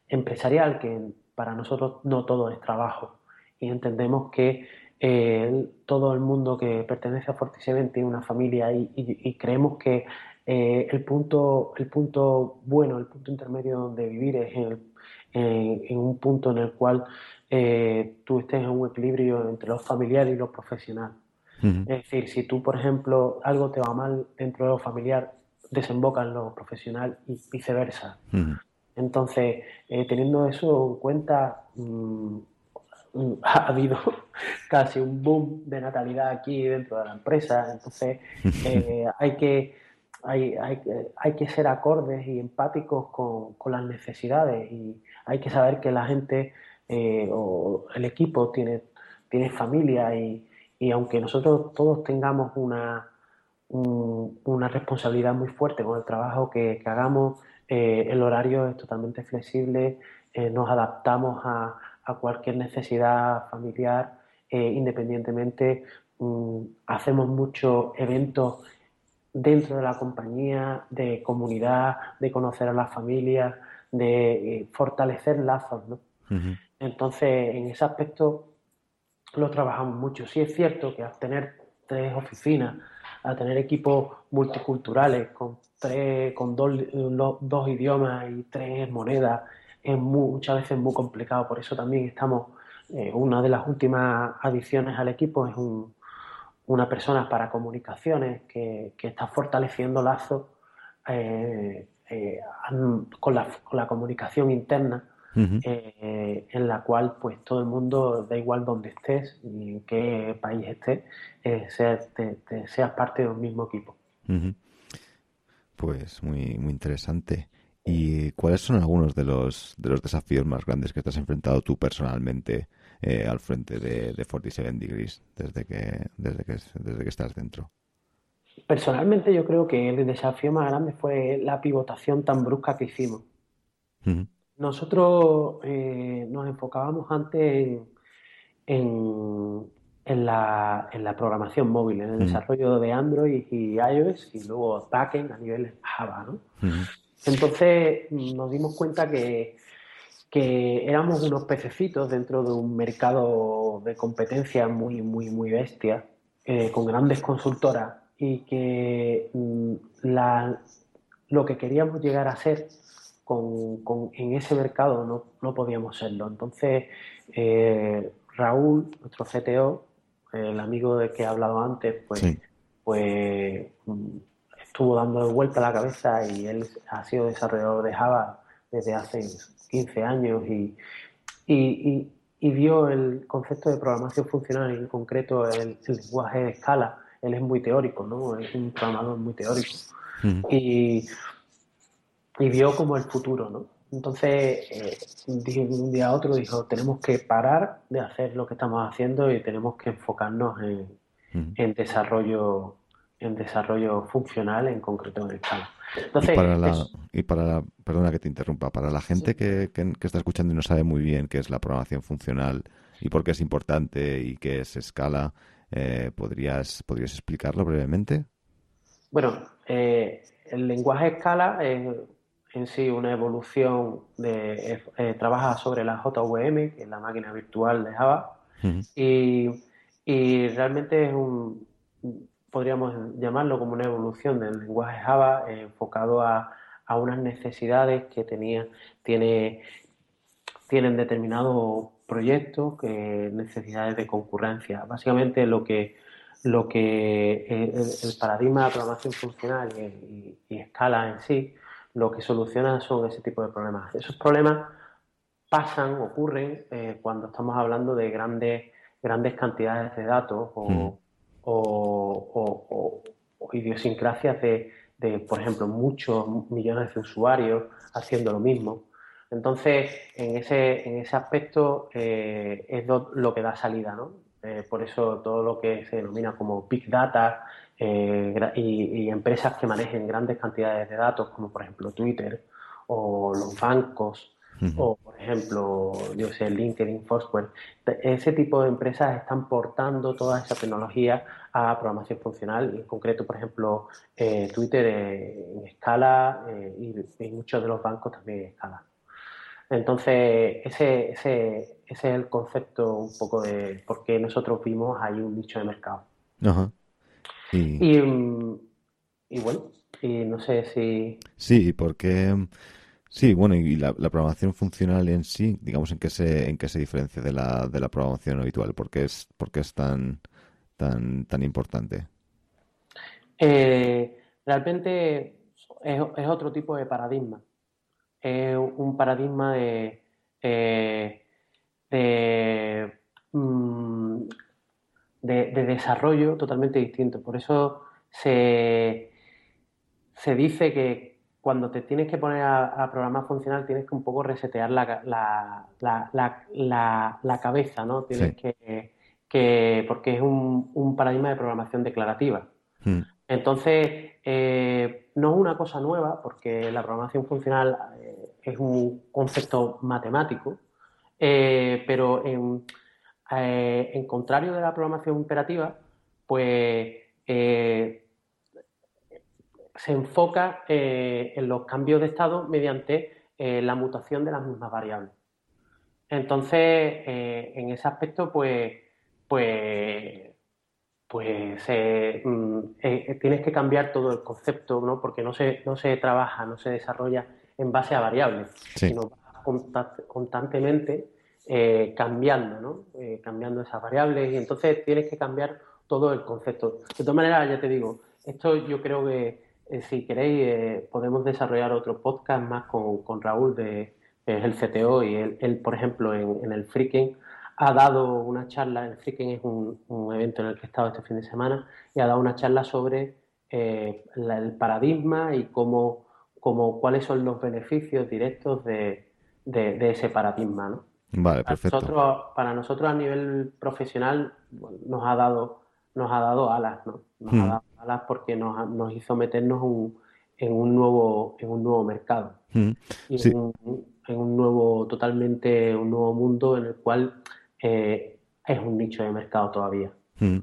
empresarial, que para nosotros no todo es trabajo. Y entendemos que eh, todo el mundo que pertenece a Fortiseven tiene una familia y, creemos que eh, el, punto, el punto bueno, el punto intermedio donde vivir es en, un punto en el cual eh, tú estés en un equilibrio entre lo familiar y lo profesional. Es decir, si tú, por ejemplo, algo te va mal dentro de lo familiar, desemboca en lo profesional y viceversa. Entonces, teniendo eso en cuenta, mm, <laughs> ha habido casi un boom de natalidad aquí dentro de la empresa, entonces eh, <laughs> hay, que, hay, hay, hay, que ser acordes y empáticos con, con, las necesidades y hay que saber que la gente eh, o el equipo tiene, tiene familia y, y aunque nosotros todos tengamos una, una responsabilidad muy fuerte con el trabajo que, hagamos, eh, el horario es totalmente flexible, nos adaptamos a, a cualquier necesidad familiar, eh, independientemente. Mm, hacemos muchos eventos dentro de la compañía, de comunidad, de conocer a las familias, de eh, fortalecer lazos. ¿no? Entonces, en ese aspecto lo trabajamos mucho. Sí es cierto que al tener tres oficinas, a tener equipos multiculturales con tres, con dos, dos idiomas y tres monedas, es muchas veces muy complicado. Por eso también estamos, eh, una de las últimas adiciones al equipo es una persona para comunicaciones que, está fortaleciendo lazos eh, eh, con, la, comunicación interna. En la cual pues todo el mundo, da igual donde estés y en qué país estés, seas, parte de un mismo equipo. Pues muy, muy interesante. ¿Y cuáles son algunos de los, de los desafíos más grandes que te has enfrentado tú personalmente eh, al frente de, de 47 Degrees desde que, desde, que, desde que estás dentro? Personalmente yo creo que el desafío más grande fue la pivotación tan brusca que hicimos. Nosotros eh, nos enfocábamos antes en, en, la, en, la, programación móvil, en el desarrollo de Android y iOS y luego backend a nivel Java, ¿no? Entonces nos dimos cuenta que, éramos unos pececitos dentro de un mercado de competencia muy, muy, muy bestia, eh, con grandes consultoras y que mm, lo que queríamos llegar a ser en ese mercado no, podíamos serlo. Entonces, eh, Raúl, nuestro CTO, el amigo de que he hablado antes, pues, pues mm, estuvo dando vuelta a la cabeza y él ha sido desarrollador de Java desde hace 15 años y, y, vio el concepto de programación funcional, en concreto el, lenguaje de escala. Él es muy teórico, ¿no? Es un programador muy teórico. Mm. Y, y vio como el futuro, ¿no? Entonces, eh, de un día a otro dijo, tenemos que parar de hacer lo que estamos haciendo y tenemos que enfocarnos en, en desarrollo en desarrollo funcional, en concreto en escala. Entonces, y para, la, y para la, perdona que te interrumpa, para la gente que, que, está escuchando y no sabe muy bien qué es la programación funcional y por qué es importante y qué es escala, eh, ¿podrías, ¿podrías explicarlo brevemente? Bueno, eh, el lenguaje escala es en sí una evolución de eh, trabaja sobre la JVM, que es la máquina virtual de Java, y, y realmente es un podríamos llamarlo como una evolución del lenguaje Java eh, enfocado a, unas necesidades que tenía, tiene, tienen determinados proyectos, que necesidades de concurrencia. Básicamente lo que, lo que el, paradigma de programación funcional y, escala en sí, lo que soluciona son ese tipo de problemas. Esos problemas pasan, ocurren eh, cuando estamos hablando de grandes, grandes cantidades de datos o, mm o, idiosincrasias de, por ejemplo, muchos millones de usuarios haciendo lo mismo. Entonces, en ese, en ese aspecto eh, es lo, que da salida, ¿no? Eh, por eso todo lo que se denomina como Big Data eh, y, empresas que manejen grandes cantidades de datos, como por ejemplo Twitter o los bancos o, por ejemplo, yo sé, LinkedIn, Foursquare. Ese tipo de empresas están portando toda esa tecnología a programación funcional, y en concreto, por ejemplo, eh, Twitter en escala eh, y, muchos de los bancos también en escala. Entonces, ese, ese, ese, es el concepto un poco de por qué nosotros vimos ahí un nicho de mercado. Y... Y, bueno, y no sé si... Sí, porque Sí, bueno, y la, programación funcional en sí, digamos, ¿en qué se, en qué se diferencia de la, de la programación habitual? ¿Por qué es, por es tan, tan, tan importante? Eh, realmente es, otro tipo de paradigma. Es un paradigma de, eh, mm, de, de, desarrollo totalmente distinto. Por eso se, se dice que cuando te tienes que poner a, programar funcional tienes que un poco resetear la, la, cabeza, ¿no? Tienes que, porque es un, paradigma de programación declarativa. Hmm. Entonces, eh, no es una cosa nueva, porque la programación funcional eh, es un concepto matemático, eh, pero en, en, contrario de la programación imperativa, pues se enfoca eh, en los cambios de estado mediante eh, la mutación de las mismas variables. Entonces, eh, en ese aspecto, pues, pues, pues mm, tienes que cambiar todo el concepto, ¿no? Porque no se, no se trabaja, no se desarrolla en base a variables, sino constantemente cambiando, ¿no? cambiando esas variables y entonces tienes que cambiar todo el concepto. De todas maneras, ya te digo, esto yo creo que eh, si queréis, eh, podemos desarrollar otro podcast más con, Raúl, de, es el CTO, y él, por ejemplo, en, el Freaking ha dado una charla, el Freaking es un, evento en el que he estado este fin de semana, y ha dado una charla sobre eh, el paradigma y cómo, cómo, cuáles son los beneficios directos de, ese paradigma. ¿no? Vale, perfecto. Para nosotros, para nosotros a nivel profesional nos ha dado, nos ha dado alas, ¿no? Nos ha hmm. dado porque nos, nos hizo meternos en un nuevo, en un nuevo mercado. Mm, y en, un, nuevo, totalmente, un nuevo mundo en el cual eh, es un nicho de mercado todavía. Mm.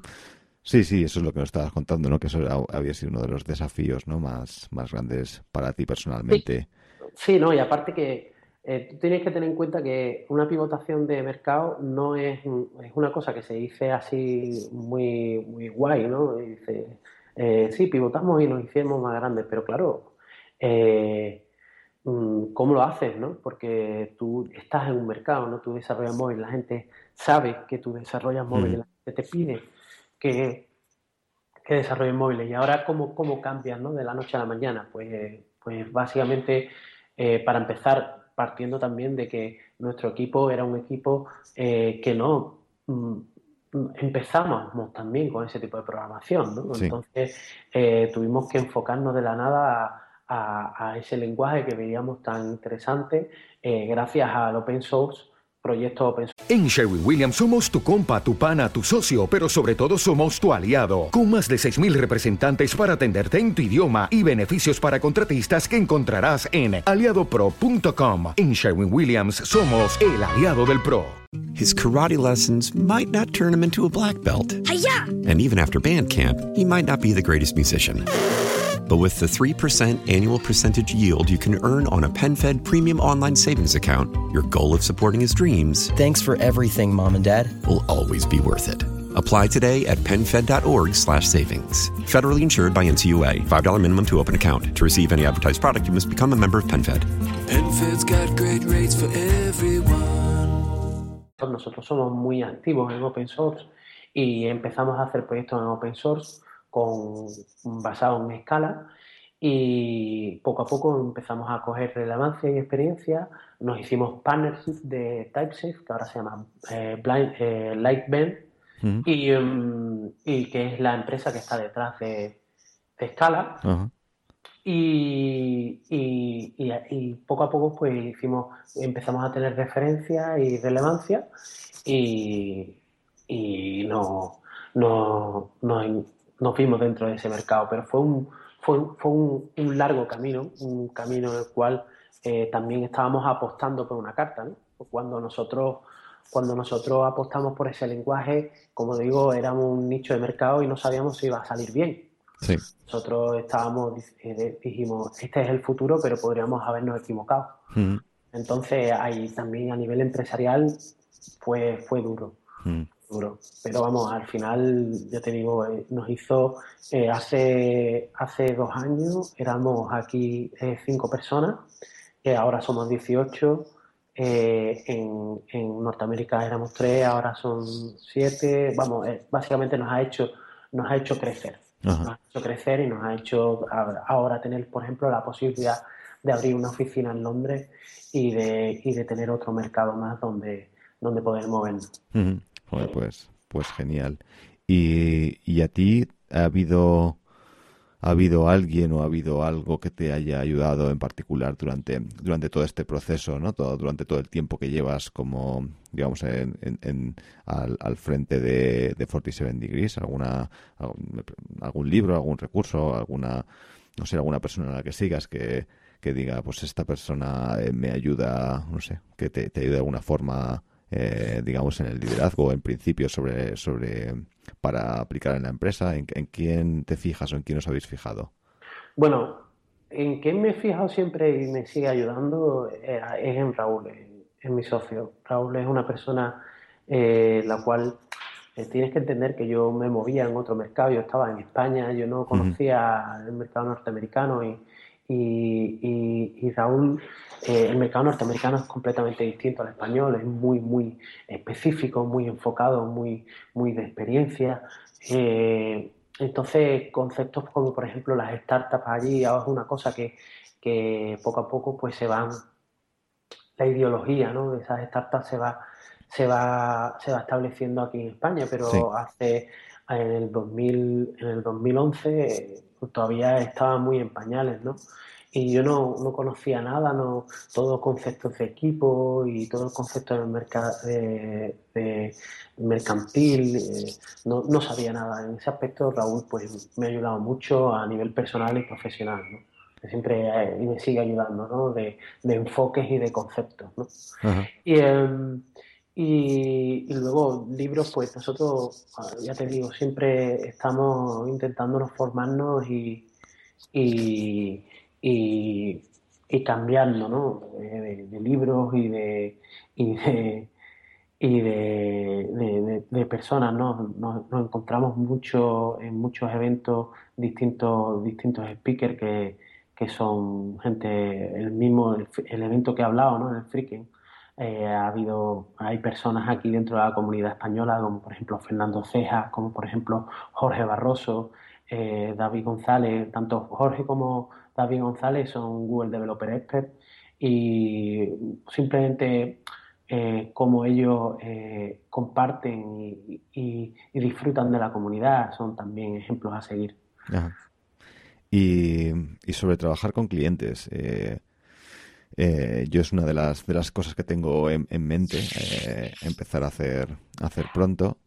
Sí, sí, eso es lo que nos estabas contando, ¿no? Que eso había sido uno de los desafíos, ¿no? Más, más grandes para ti personalmente. Sí, no, y aparte que eh, tú tienes que tener en cuenta que una pivotación de mercado no es, es una cosa que se dice así muy, muy guay, ¿no? dice, eh, sí, pivotamos y nos hicimos más grandes, pero claro, eh, mm, ¿cómo lo haces? No? Porque tú estás en un mercado, ¿no? Tú desarrollas móvil, la gente sabe que tú desarrollas móviles, la gente te pide que, que desarrolles móviles. Y ahora, ¿cómo, cómo cambias ¿no? de la noche a la mañana? Pues, pues básicamente, eh, para empezar, partiendo también de que nuestro equipo era un equipo que no mm, empezamos también con ese tipo de programación, ¿no? Entonces eh, tuvimos que enfocarnos de la nada a, ese lenguaje que veíamos tan interesante eh, gracias al open source proyecto open source. En Sherwin Williams somos tu compa, tu pana, tu socio, pero sobre todo somos tu aliado, con más de 6.000 representantes para atenderte en tu idioma y beneficios para contratistas que encontrarás en aliadopro.com. En Sherwin Williams somos el aliado del PRO. His karate lessons might not turn him into a black belt. Hi-ya! And even after band camp, he might not be the greatest musician. But with the 3% annual percentage yield you can earn on a PenFed premium online savings account, your goal of supporting his dreams. Thanks for everything, Mom and Dad. Will always be worth it. Apply today at PenFed.org slash savings. Federally insured by NCUA. $5 minimum to open account. To receive any advertised product, you must become a member of PenFed. PenFed's got great rates for everyone. Nosotros somos muy activos en open source y empezamos a hacer proyectos en open source con basados en Scala y poco a poco empezamos a coger relevancia y experiencia. Nos hicimos partners de TypeSafe, que ahora se llama eh, Blind, eh, Lightbend, y, um, y, que es la empresa que está detrás de, de Scala. y, y, y, poco a poco pues hicimos, empezamos a tener referencia y relevancia y, y no, no, no, nos vimos dentro de ese mercado, pero fue un, fue, fue un, un largo camino, un camino en el cual eh, también estábamos apostando por una carta. ¿no? Cuando nosotros cuando nosotros apostamos por ese lenguaje, como digo, éramos un nicho de mercado y no sabíamos si iba a salir bien. Sí. Nosotros estábamos, eh, dijimos, este es el futuro, pero podríamos habernos equivocado. Entonces, ahí también a nivel empresarial fue, fue duro. Duro. Pero vamos, al final, ya te digo, eh, nos hizo eh, hace, hace dos años, éramos aquí cinco personas, ahora somos 18 eh, en, en, Norteamérica éramos tres, ahora son siete. Vamos, eh, básicamente nos ha hecho, nos ha hecho crecer. Nos ha hecho crecer y nos ha hecho ahora tener, por ejemplo, la posibilidad de abrir una oficina en Londres y de, y de tener otro mercado más donde, donde poder movernos. Pues, pues genial. ¿Y, ¿Y a ti ha habido ¿Ha habido alguien o ha habido algo que te haya ayudado en particular durante, durante todo este proceso, ¿no? Todo, durante todo el tiempo que llevas como, digamos, en, en, al, al, frente de, de 47 Degrees? ¿Alguna, algún, libro, algún recurso, alguna, no sé, alguna persona a la que sigas que, que diga, pues esta persona eh, me ayuda, no sé, que te ayude de alguna forma eh, digamos, en el liderazgo, en principio, sobre, sobre para aplicar en la empresa? ¿En, quién te fijas o en quién os habéis fijado? Bueno, en quién me he fijado siempre y me sigue ayudando eh, es en Raúl, en, mi socio. Raúl es una persona eh, la cual tienes que entender que yo me movía en otro mercado, yo estaba en España, yo no conocía el mercado norteamericano y, y, Raúl, eh, el mercado norteamericano es completamente distinto al español, es muy, muy específico, muy enfocado, muy, muy de experiencia. Eh, entonces, conceptos como, por ejemplo, las startups allí es una cosa que, que poco a poco pues se van, la ideología ¿no? de esas startups se va, se va, se va estableciendo aquí en España, pero hace en el 2000, en el 2011 todavía estaba muy en pañales, ¿no? Y yo no, no conocía nada, no, todos conceptos de equipo y todo el concepto del mercado de, mercantil, eh, no, no, sabía nada. En ese aspecto Raúl pues me ha ayudado mucho a nivel personal y profesional, ¿no? siempre eh, me sigue ayudando, ¿no? De, de, enfoques y de conceptos, ¿no? Y, em, y, luego libros, pues nosotros, ya te digo, siempre estamos intentándonos formarnos y, y, y, cambiando, ¿no? De, libros y de, y de, y de, personas, ¿no? Nos, encontramos mucho en muchos eventos distintos, distintos speakers que, que son gente, el mismo, el, evento que he hablado, ¿no? El freaking eh, ha habido, hay personas aquí dentro de la comunidad española, como por ejemplo Fernando Ceja, como por ejemplo Jorge Barroso, eh, David González, tanto Jorge como David González son Google Developer Expert y simplemente eh, como ellos comparten y, disfrutan de la comunidad son también ejemplos a seguir. Y, sobre trabajar con clientes. Yo es una de las, de las cosas que tengo en, mente eh, empezar a hacer, hacer pronto.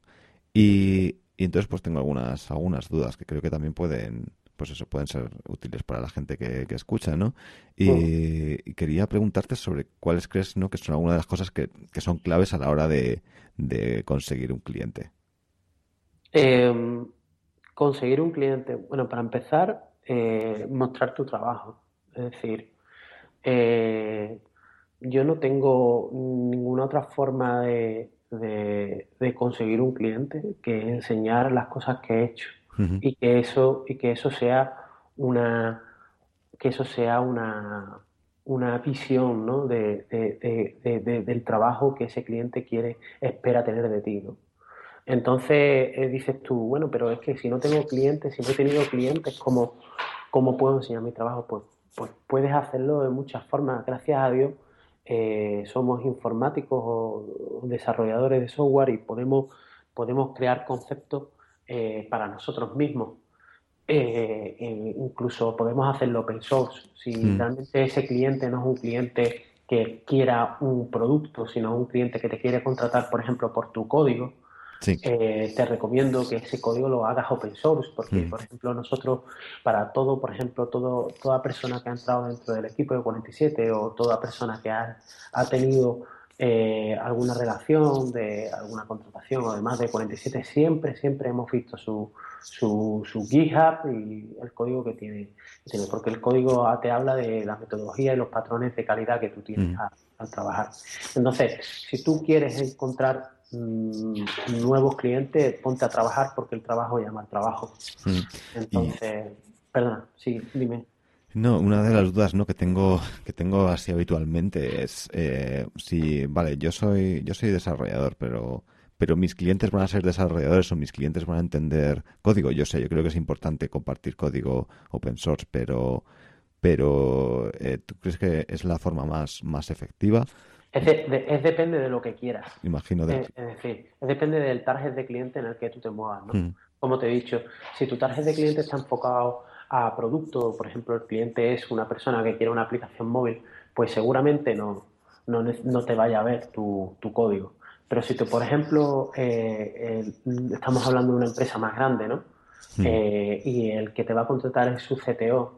Y, entonces pues tengo algunas, algunas dudas que creo que también pueden, pues eso, pueden ser útiles para la gente que, escucha, ¿no? Y, quería preguntarte sobre cuáles crees, ¿no? Que son algunas de las cosas que, son claves a la hora de, conseguir un cliente. Em, conseguir un cliente, bueno, para empezar, eh, mostrar tu trabajo. Es decir, eh, yo no tengo ninguna otra forma de, de, conseguir un cliente que enseñar las cosas que he hecho y que eso y que eso sea una que eso sea una una visión ¿no? de, del trabajo que ese cliente quiere espera tener de ti ¿no? entonces eh, dices tú bueno pero es que si no tengo clientes si no he tenido clientes cómo cómo puedo enseñar mi trabajo pues pues puedes hacerlo de muchas formas gracias a Dios eh, somos informáticos o desarrolladores de software y podemos, podemos crear conceptos eh, para nosotros mismos. Eh, incluso podemos hacerlo open source. Si mm. realmente ese cliente no es un cliente que quiera un producto, sino un cliente que te quiere contratar, por ejemplo, por tu código, eh, te recomiendo que ese código lo hagas open source, porque, mm. por ejemplo, nosotros, para todo, por ejemplo, todo, toda persona que ha entrado dentro del equipo de 47 o toda persona que ha, ha tenido eh, alguna relación de alguna contratación o demás de 47, siempre, siempre hemos visto su, su, su GitHub y el código que tiene, porque el código te habla de la metodología y los patrones de calidad que tú tienes mm. al trabajar. Entonces, si tú quieres encontrar Mm, nuevos clientes, ponte a trabajar porque el trabajo llama al trabajo. Mm. Entonces, perdona, sí, dime. No, una de las dudas ¿no? que tengo que tengo así habitualmente es eh, si vale, yo soy yo soy desarrollador, pero pero mis clientes van a ser desarrolladores o mis clientes van a entender código. Yo sé, yo creo que es importante compartir código open source, pero pero eh, ¿tú crees que es la forma más más efectiva? Es, depende de lo que quieras. Imagino. De... Es, decir, es depende del target de cliente en el que tú te muevas, ¿no? Mm. Como te he dicho, si tu target de cliente está enfocado a producto, por ejemplo, el cliente es una persona que quiere una aplicación móvil, pues seguramente no, no, te vaya a ver tu, código. Pero si tú, por ejemplo, eh, estamos hablando de una empresa más grande, ¿no? Mm. Eh, y el que te va a contratar es su CTO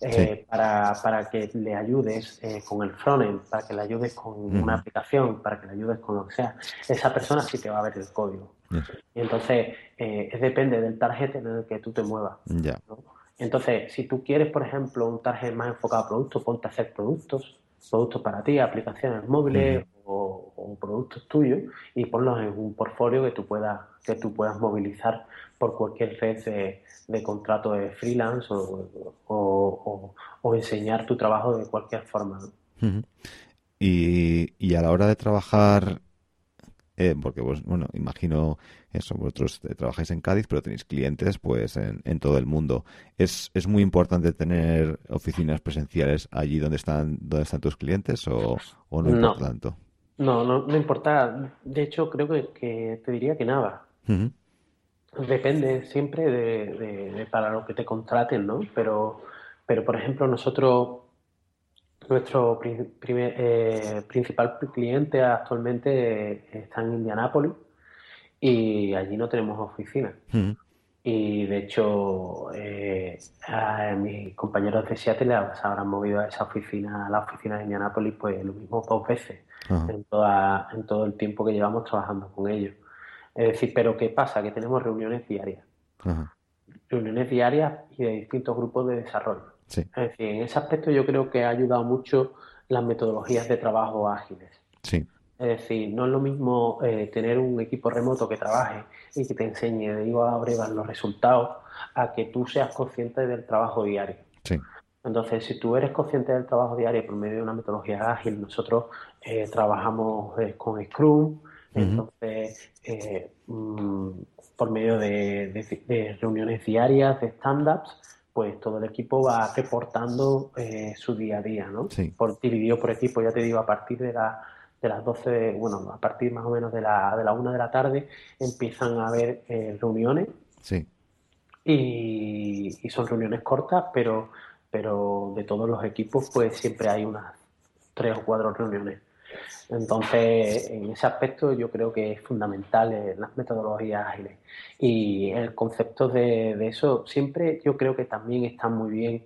eh, para, para, que le ayudes eh, con el frontend, para que le ayudes con una aplicación, para que le ayudes con lo que sea. Esa persona sí te va a ver el código. Y entonces, eh, depende del target en el que tú te muevas. Entonces, si tú quieres, por ejemplo, un target más enfocado a productos, ponte a hacer productos, productos para ti, aplicaciones móviles o, o, productos tuyos y ponlos en un portfolio que tú puedas, que tú puedas movilizar por cualquier red de, contrato de freelance o, enseñar tu trabajo de cualquier forma. y, a la hora de trabajar, eh, porque pues, bueno, imagino eso, vosotros trabajáis en Cádiz, pero tenéis clientes pues en, todo el mundo. ¿Es, ¿Es muy importante tener oficinas presenciales allí donde están, donde están tus clientes o, no importa tanto? No, no, no importa. De hecho, creo que, te diría que nada. Depende siempre de, para lo que te contraten, ¿no? Pero, pero por ejemplo, nosotros, nuestro eh, principal cliente actualmente está en Indianápolis y allí no tenemos oficina. Y de hecho, eh, mis compañeros de Seattle se habrán movido a esa oficina, a la oficina de Indianápolis, pues lo mismo dos veces en, toda, en todo el tiempo que llevamos trabajando con ellos. Es decir, pero ¿qué pasa? Que tenemos reuniones diarias. Reuniones diarias y de distintos grupos de desarrollo. Es decir, en ese aspecto yo creo que ha ayudado mucho las metodologías de trabajo ágiles. Sí. Es decir, no es lo mismo eh, tener un equipo remoto que trabaje y que te enseñe de a breve los resultados a que tú seas consciente del trabajo diario. Sí. Entonces, si tú eres consciente del trabajo diario por medio de una metodología ágil, nosotros eh, trabajamos eh, con Scrum, entonces, mm, por medio de, reuniones diarias, de stand-ups, pues todo el equipo va reportando su día a día, ¿no? Por, dividido por equipo, ya te digo, a partir de, la, de las 12, bueno, a partir más o menos de la, de la 1 de la tarde empiezan a haber eh, reuniones. Sí. Y, y, son reuniones cortas, pero, pero de todos los equipos, pues siempre hay unas tres o cuatro reuniones. Entonces, en ese aspecto yo creo que es fundamental eh, las metodologías ágiles. Y el concepto de, eso, siempre yo creo que también está muy bien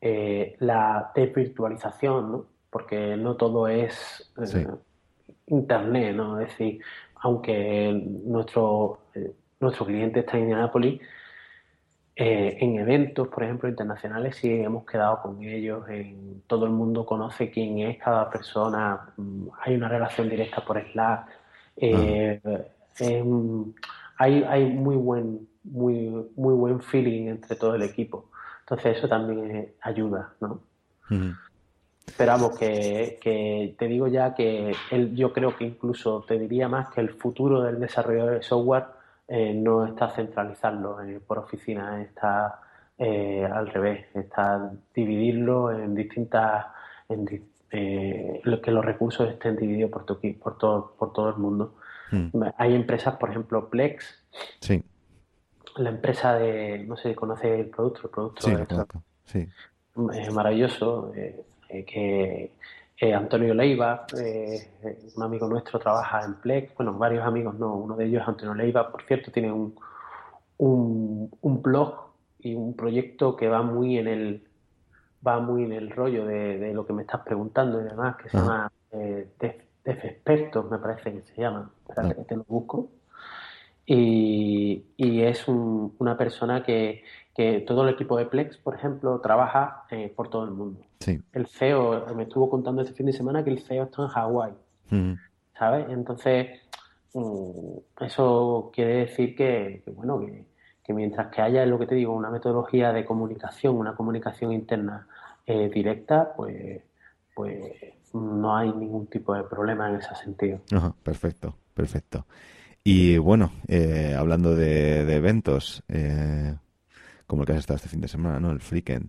eh, la desvirtualización, ¿no? porque no todo es eh, Internet, ¿no? Es decir, aunque nuestro, nuestro cliente está en Indianapolis, eh, en eventos, por ejemplo, internacionales, sí hemos quedado con ellos. En, todo el mundo conoce quién es cada persona. Mm, hay una relación directa por Slack. Eh, em, hay, hay muy buen, muy, muy buen feeling entre todo el equipo. Entonces eso también ayuda, ¿no? Esperamos que, que, te digo ya que el, yo creo que incluso te diría más que el futuro del desarrollo de software eh, no está centralizarlo eh, por oficina, está eh, al revés, está dividirlo en distintas, en, que los recursos estén divididos por, por, todo, por todo el mundo. Hmm. Hay empresas, por ejemplo, Plex. Sí. La empresa de, no sé si conoce el producto, el producto sí, Es maravilloso, que Antonio Leiva, eh, un amigo nuestro, trabaja en Plex. Bueno, varios amigos, no. Uno de ellos, Antonio Leiva, por cierto, tiene un, un, blog y un proyecto que va muy en el va muy en el rollo de, lo que me estás preguntando y demás, que se llama eh, Def, Expertos, me parece que se llama. Espérate que te lo busco. Y, y es una persona que, que todo el equipo de Plex, por ejemplo, trabaja eh, por todo el mundo. El CEO, me estuvo contando este fin de semana que el CEO está en Hawái, ¿sabes? Entonces, mm, eso quiere decir que, bueno, que, mientras que haya, lo que te digo, una metodología de comunicación, una comunicación interna eh, directa, pues, pues no hay ningún tipo de problema en ese sentido. perfecto, perfecto. Y bueno, eh, hablando de, de eventos, eh, como el que has estado este fin de semana, ¿no? El Freaken.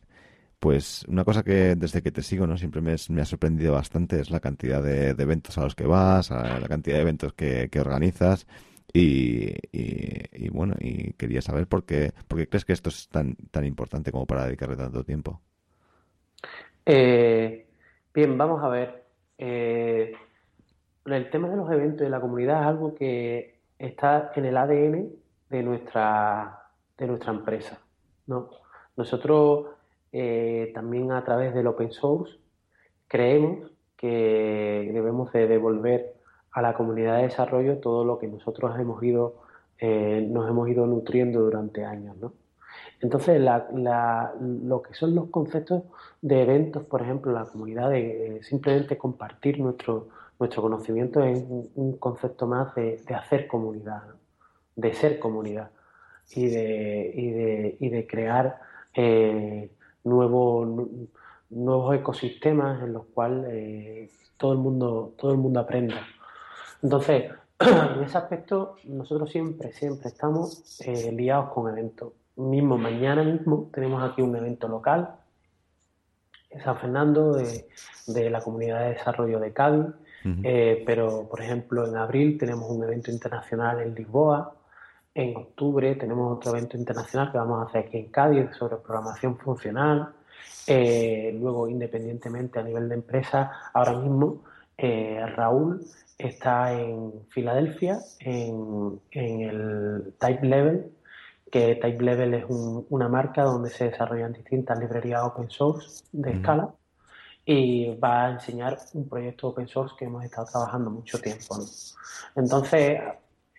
Pues una cosa que desde que te sigo, ¿no? Siempre me, ha sorprendido bastante es la cantidad de, eventos a los que vas, la cantidad de eventos que, organizas. Y, bueno, y quería saber por qué, crees que esto es tan, tan importante como para dedicarle tanto tiempo. Eh, bien, vamos a ver. Eh, el tema de los eventos de la comunidad es algo que está en el ADN de nuestra, de nuestra empresa. ¿No? Nosotros eh, también a través del open source creemos que debemos de devolver a la comunidad de desarrollo todo lo que nosotros hemos ido, eh, nos hemos ido nutriendo durante años, ¿no? Entonces, lo que son los conceptos de eventos, por ejemplo, la comunidad de simplemente compartir nuestro, nuestro conocimiento es un, concepto más de, hacer comunidad, de ser comunidad y de, y de, y de crear eh, nuevos, nuevos ecosistemas en los cuales eh, todo, el mundo, todo el mundo aprenda. Entonces, <clears throat> en ese aspecto, nosotros siempre, siempre estamos eh, liados con eventos. Mismo, mañana mismo tenemos aquí un evento local en San Fernando de, de la Comunidad de Desarrollo de Cádiz, pero por ejemplo en abril tenemos un evento internacional en Lisboa, en octubre tenemos otro evento internacional que vamos a hacer aquí en Cádiz sobre programación funcional. Eh, luego, independientemente a nivel de empresa, ahora mismo eh, Raúl está en Filadelfia en, el Type Level, que Type Level es una marca donde se desarrollan distintas librerías open source de escala y va a enseñar un proyecto open source que hemos estado trabajando mucho tiempo. Entonces,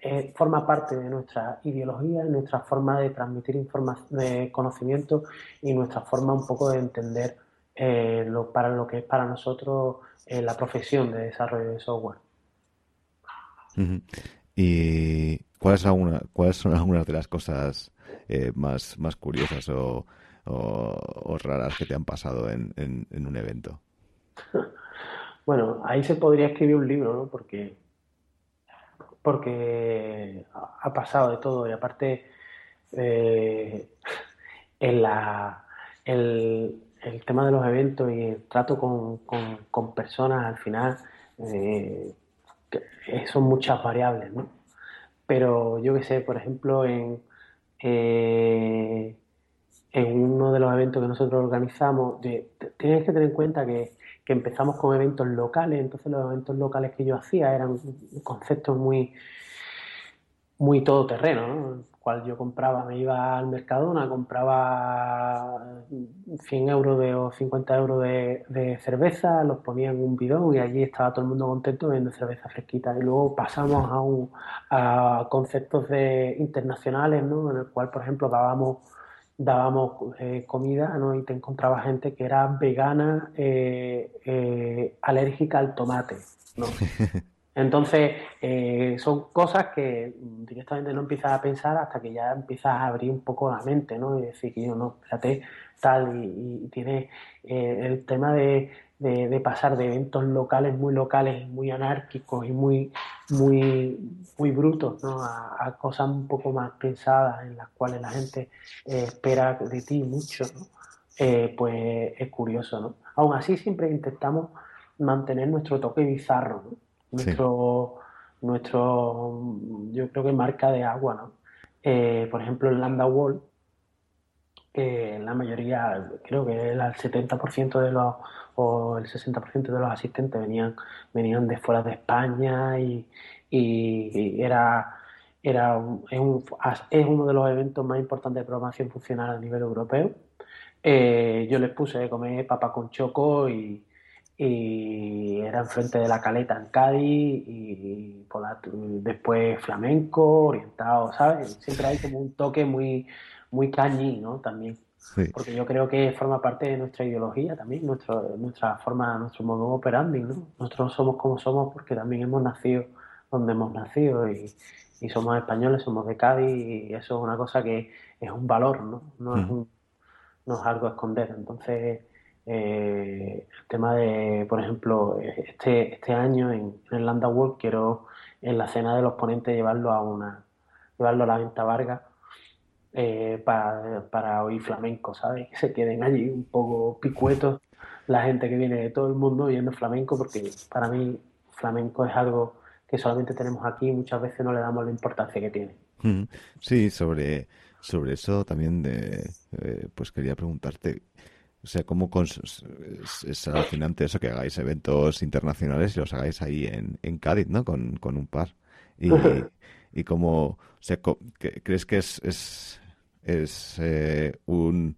eh, forma parte de nuestra ideología, nuestra forma de transmitir de conocimiento y nuestra forma un poco de entender eh, lo, para lo que es para nosotros eh, la profesión de desarrollo de software. ¿Y cuáles, son algunas de las cosas más, más curiosas o, raras que te han pasado en, en un evento? <laughs> Bueno, ahí se podría escribir un libro, ¿no? Porque porque ha pasado de todo y aparte eh, en la, el, tema de los eventos y el trato con, personas al final eh, son muchas variables, ¿no? Pero yo que sé, por ejemplo, en, eh, en uno de los eventos que nosotros organizamos, tienes que tener en cuenta que que empezamos con eventos locales, entonces los eventos locales que yo hacía eran conceptos muy, muy todoterreno, ¿no? cual yo compraba, me iba al Mercadona, compraba 100 euros o 50 euros de, cerveza, los ponía en un bidón y allí estaba todo el mundo contento bebiendo cerveza fresquita. Y luego pasamos a, un, a conceptos de, internacionales, ¿no? en el cual, por ejemplo, dábamos dábamos eh, comida ¿no? y te encontraba gente que era vegana, eh, eh, alérgica al tomate. ¿no? <laughs> Entonces, son cosas que directamente no empiezas a pensar hasta que ya empiezas a abrir un poco la mente, ¿no? Y decir que yo no, fíjate, tal, y, tiene eh, el tema de, pasar de eventos locales, muy locales, muy anárquicos y muy, muy, muy brutos, ¿no? A, cosas un poco más pensadas en las cuales la gente eh, espera de ti mucho, ¿no? pues es curioso, ¿no? Aún así siempre intentamos mantener nuestro toque bizarro, ¿no? nuestro, nuestro, yo creo que marca de agua, ¿no? Eh, por ejemplo, en Landa Wall, eh, la mayoría, creo que el 70% de los, o el 60% de los asistentes venían, venían de fuera de España y, era, era es, uno de los eventos más importantes de programación funcional a nivel europeo. Eh, yo les puse de comer papa con choco y, y era enfrente de la caleta en Cádiz y por después flamenco, orientado, ¿sabes? Siempre hay como un toque muy, muy cañí, ¿no? También. Porque yo creo que forma parte de nuestra ideología también, nuestro, nuestra forma, nuestro modo operandi, ¿no? Nosotros somos como somos porque también hemos nacido donde hemos nacido y, y somos españoles, somos de Cádiz y eso es una cosa que es un valor, ¿no? No, es, un, no es algo a esconder. Entonces, eh, el tema de, por ejemplo, este, este año en, el Landa World quiero en la cena de los ponentes llevarlo a una llevarlo a la venta Vargas eh, para, oír flamenco, ¿sabes? <laughs> Que se queden allí un poco picuetos la gente que viene de todo el mundo oyendo flamenco, porque para mí flamenco es algo que solamente tenemos aquí y muchas veces no le damos la importancia que tiene. Sí, sobre, sobre eso también de, eh, pues quería preguntarte, o sea, cómo es, alucinante eso que hagáis eventos internacionales y los hagáis ahí en, en Cádiz, ¿no? Con, un par. Y, <laughs> y cómo, o sea, ¿crees que es, es, es eh, un...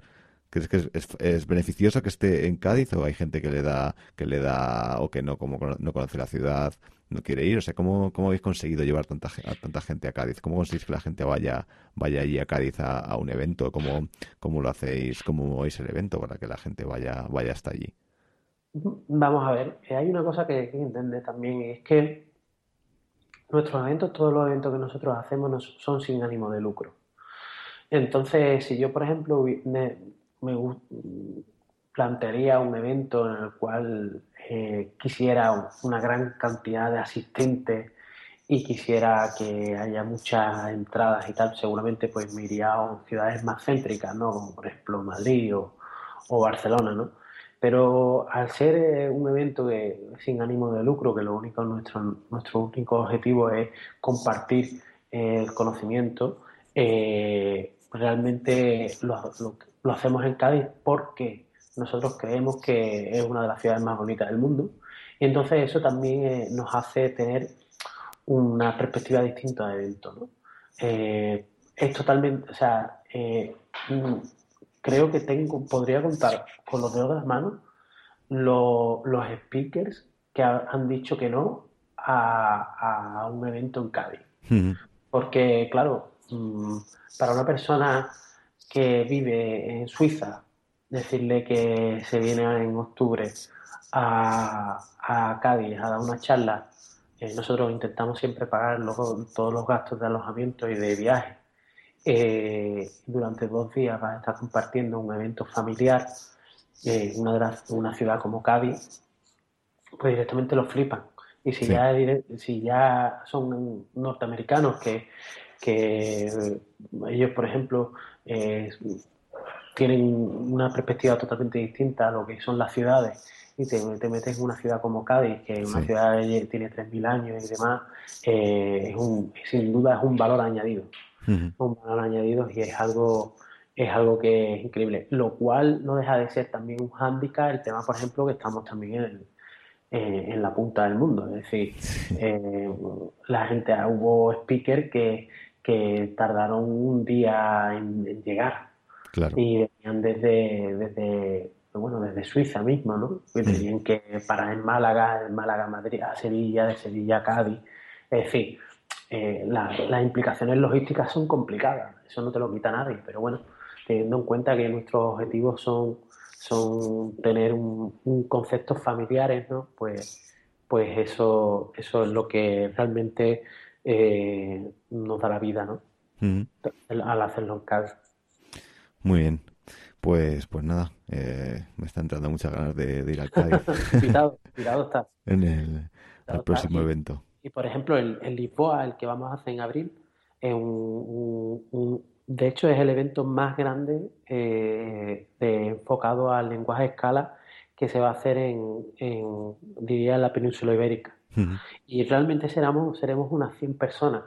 ¿Crees que es, es, beneficioso que esté en Cádiz o hay gente que le da que le da o que no como no conoce la ciudad no quiere ir? O sea, ¿cómo, cómo habéis conseguido llevar tanta, tanta gente a Cádiz? ¿Cómo conseguís que la gente vaya, vaya allí a Cádiz a, un evento? ¿Cómo, ¿Cómo, lo hacéis? ¿Cómo movéis el evento para que la gente vaya, vaya hasta allí? Vamos a ver, eh, hay una cosa que hay que entender también, es que nuestros eventos, todos los eventos que nosotros hacemos son sin ánimo de lucro. Entonces, si yo, por ejemplo, me, plantearía un evento en el cual eh, quisiera una gran cantidad de asistentes y quisiera que haya muchas entradas y tal, seguramente pues me iría a ciudades más céntricas, ¿no? Como por ejemplo Madrid o, Barcelona, ¿no? Pero al ser eh, un evento sin ánimo de lucro, que lo único nuestro, nuestro único objetivo es compartir eh, el conocimiento, realmente lo, lo hacemos en Cádiz porque nosotros creemos que es una de las ciudades más bonitas del mundo. Y entonces eso también eh, nos hace tener una perspectiva distinta de evento. ¿no? Eh, es totalmente, o sea, eh, mm, creo que tengo, podría contar con los dedos de las manos los speakers que han dicho que no a, un evento en Cádiz. Porque, claro, para una persona que vive en Suiza decirle que se viene en octubre a, a Cádiz a dar una charla. Eh, nosotros intentamos siempre pagar todos los gastos de alojamiento y de viaje. Eh, durante dos días va a estar compartiendo un evento familiar en una, una ciudad como Cádiz, pues directamente lo flipan. Y si, ya, si ya son norteamericanos que, que ellos, por ejemplo, eh, tienen una perspectiva totalmente distinta a lo que son las ciudades y te, metes en una ciudad como Cádiz, que es una ciudad que tiene 3.000 años y demás, eh, es un, sin duda es un valor añadido. Un valor añadido y es algo, es algo que es increíble. Lo cual no deja de ser también un hándicap el tema, por ejemplo, que estamos también en, eh, en la punta del mundo. Es decir, eh, la gente, hubo speakers que, que tardaron un día en llegar y venían desde, desde, bueno, desde Suiza misma, ¿no? Que tenían que parar en Málaga, en Málaga, Madrid, a Sevilla, de Sevilla a Cádiz. Es decir, eh, las implicaciones logísticas son complicadas, eso no te lo quita nadie, pero bueno, teniendo en cuenta que nuestros objetivos son, son tener un, un conceptos familiares, ¿no? Pues, pues eso, eso es lo que realmente eh, nos da la vida, ¿no? Al hacerlo en casa. Muy bien. Pues, pues nada, eh, me está entrando muchas ganas de, ir al Cádiz. <laughs> cuidado, cuidado está. <laughs> En el, próximo evento. Y por ejemplo, el, el, Lisboa, el que vamos a hacer en abril, es un, de hecho es el evento más grande eh, de, enfocado al lenguaje escala que se va a hacer en, en diría, en la península ibérica. Y realmente seremos, seremos unas 100 personas.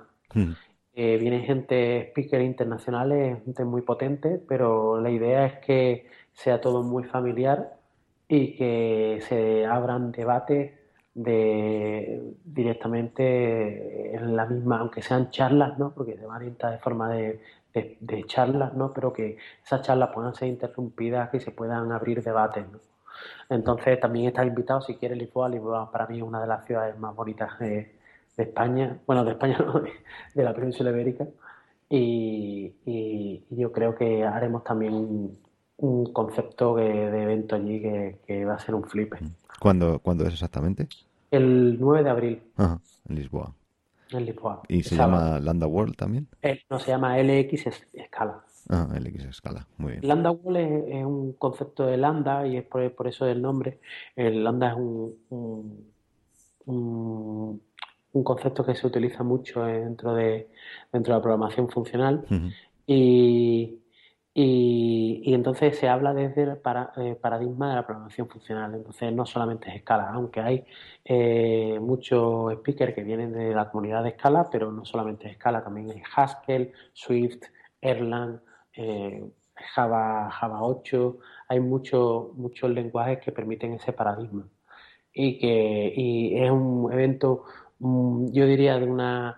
Eh, viene gente, speaker internacionales, gente muy potente, pero la idea es que sea todo muy familiar y que se abran debates de directamente en la misma, aunque sean charlas, ¿no? Porque se va a orientar de forma de, de, charlas, ¿no? Pero que esas charlas puedan ser interrumpidas, y se puedan abrir debates, ¿no? Entonces también estás invitado si quieres Lisboa. Lisboa para mí es una de las ciudades más bonitas de, España, bueno, de España <laughs> no, de, la península ibérica. Y, yo creo que haremos también un, concepto de evento allí que, va a ser un flip. ¿Cuándo, ¿Cuándo es exactamente? El 9 de abril. Ajá, en Lisboa. En Lisboa. ¿Y se llama Landa World también? Eh, no, se llama LX Escala. Ah, LX Escala, muy bien. Landa World es, un concepto de Landa y es por, eso del nombre. El Landa es un, un, concepto que se utiliza mucho dentro de, dentro de la programación funcional. Y y, entonces se habla desde el eh, paradigma de la programación funcional. Entonces no solamente es escala, aunque hay eh, muchos speakers que vienen de la comunidad de escala, pero no solamente es escala, también hay Haskell, Swift, Erlang, eh, Java, Java 8. Hay muchos lenguajes que permiten ese paradigma. Y que y es un evento, mm, yo diría, de una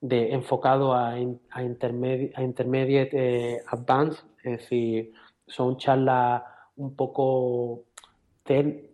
de enfocado a, a, a intermediate advanced es decir, son charlas un poco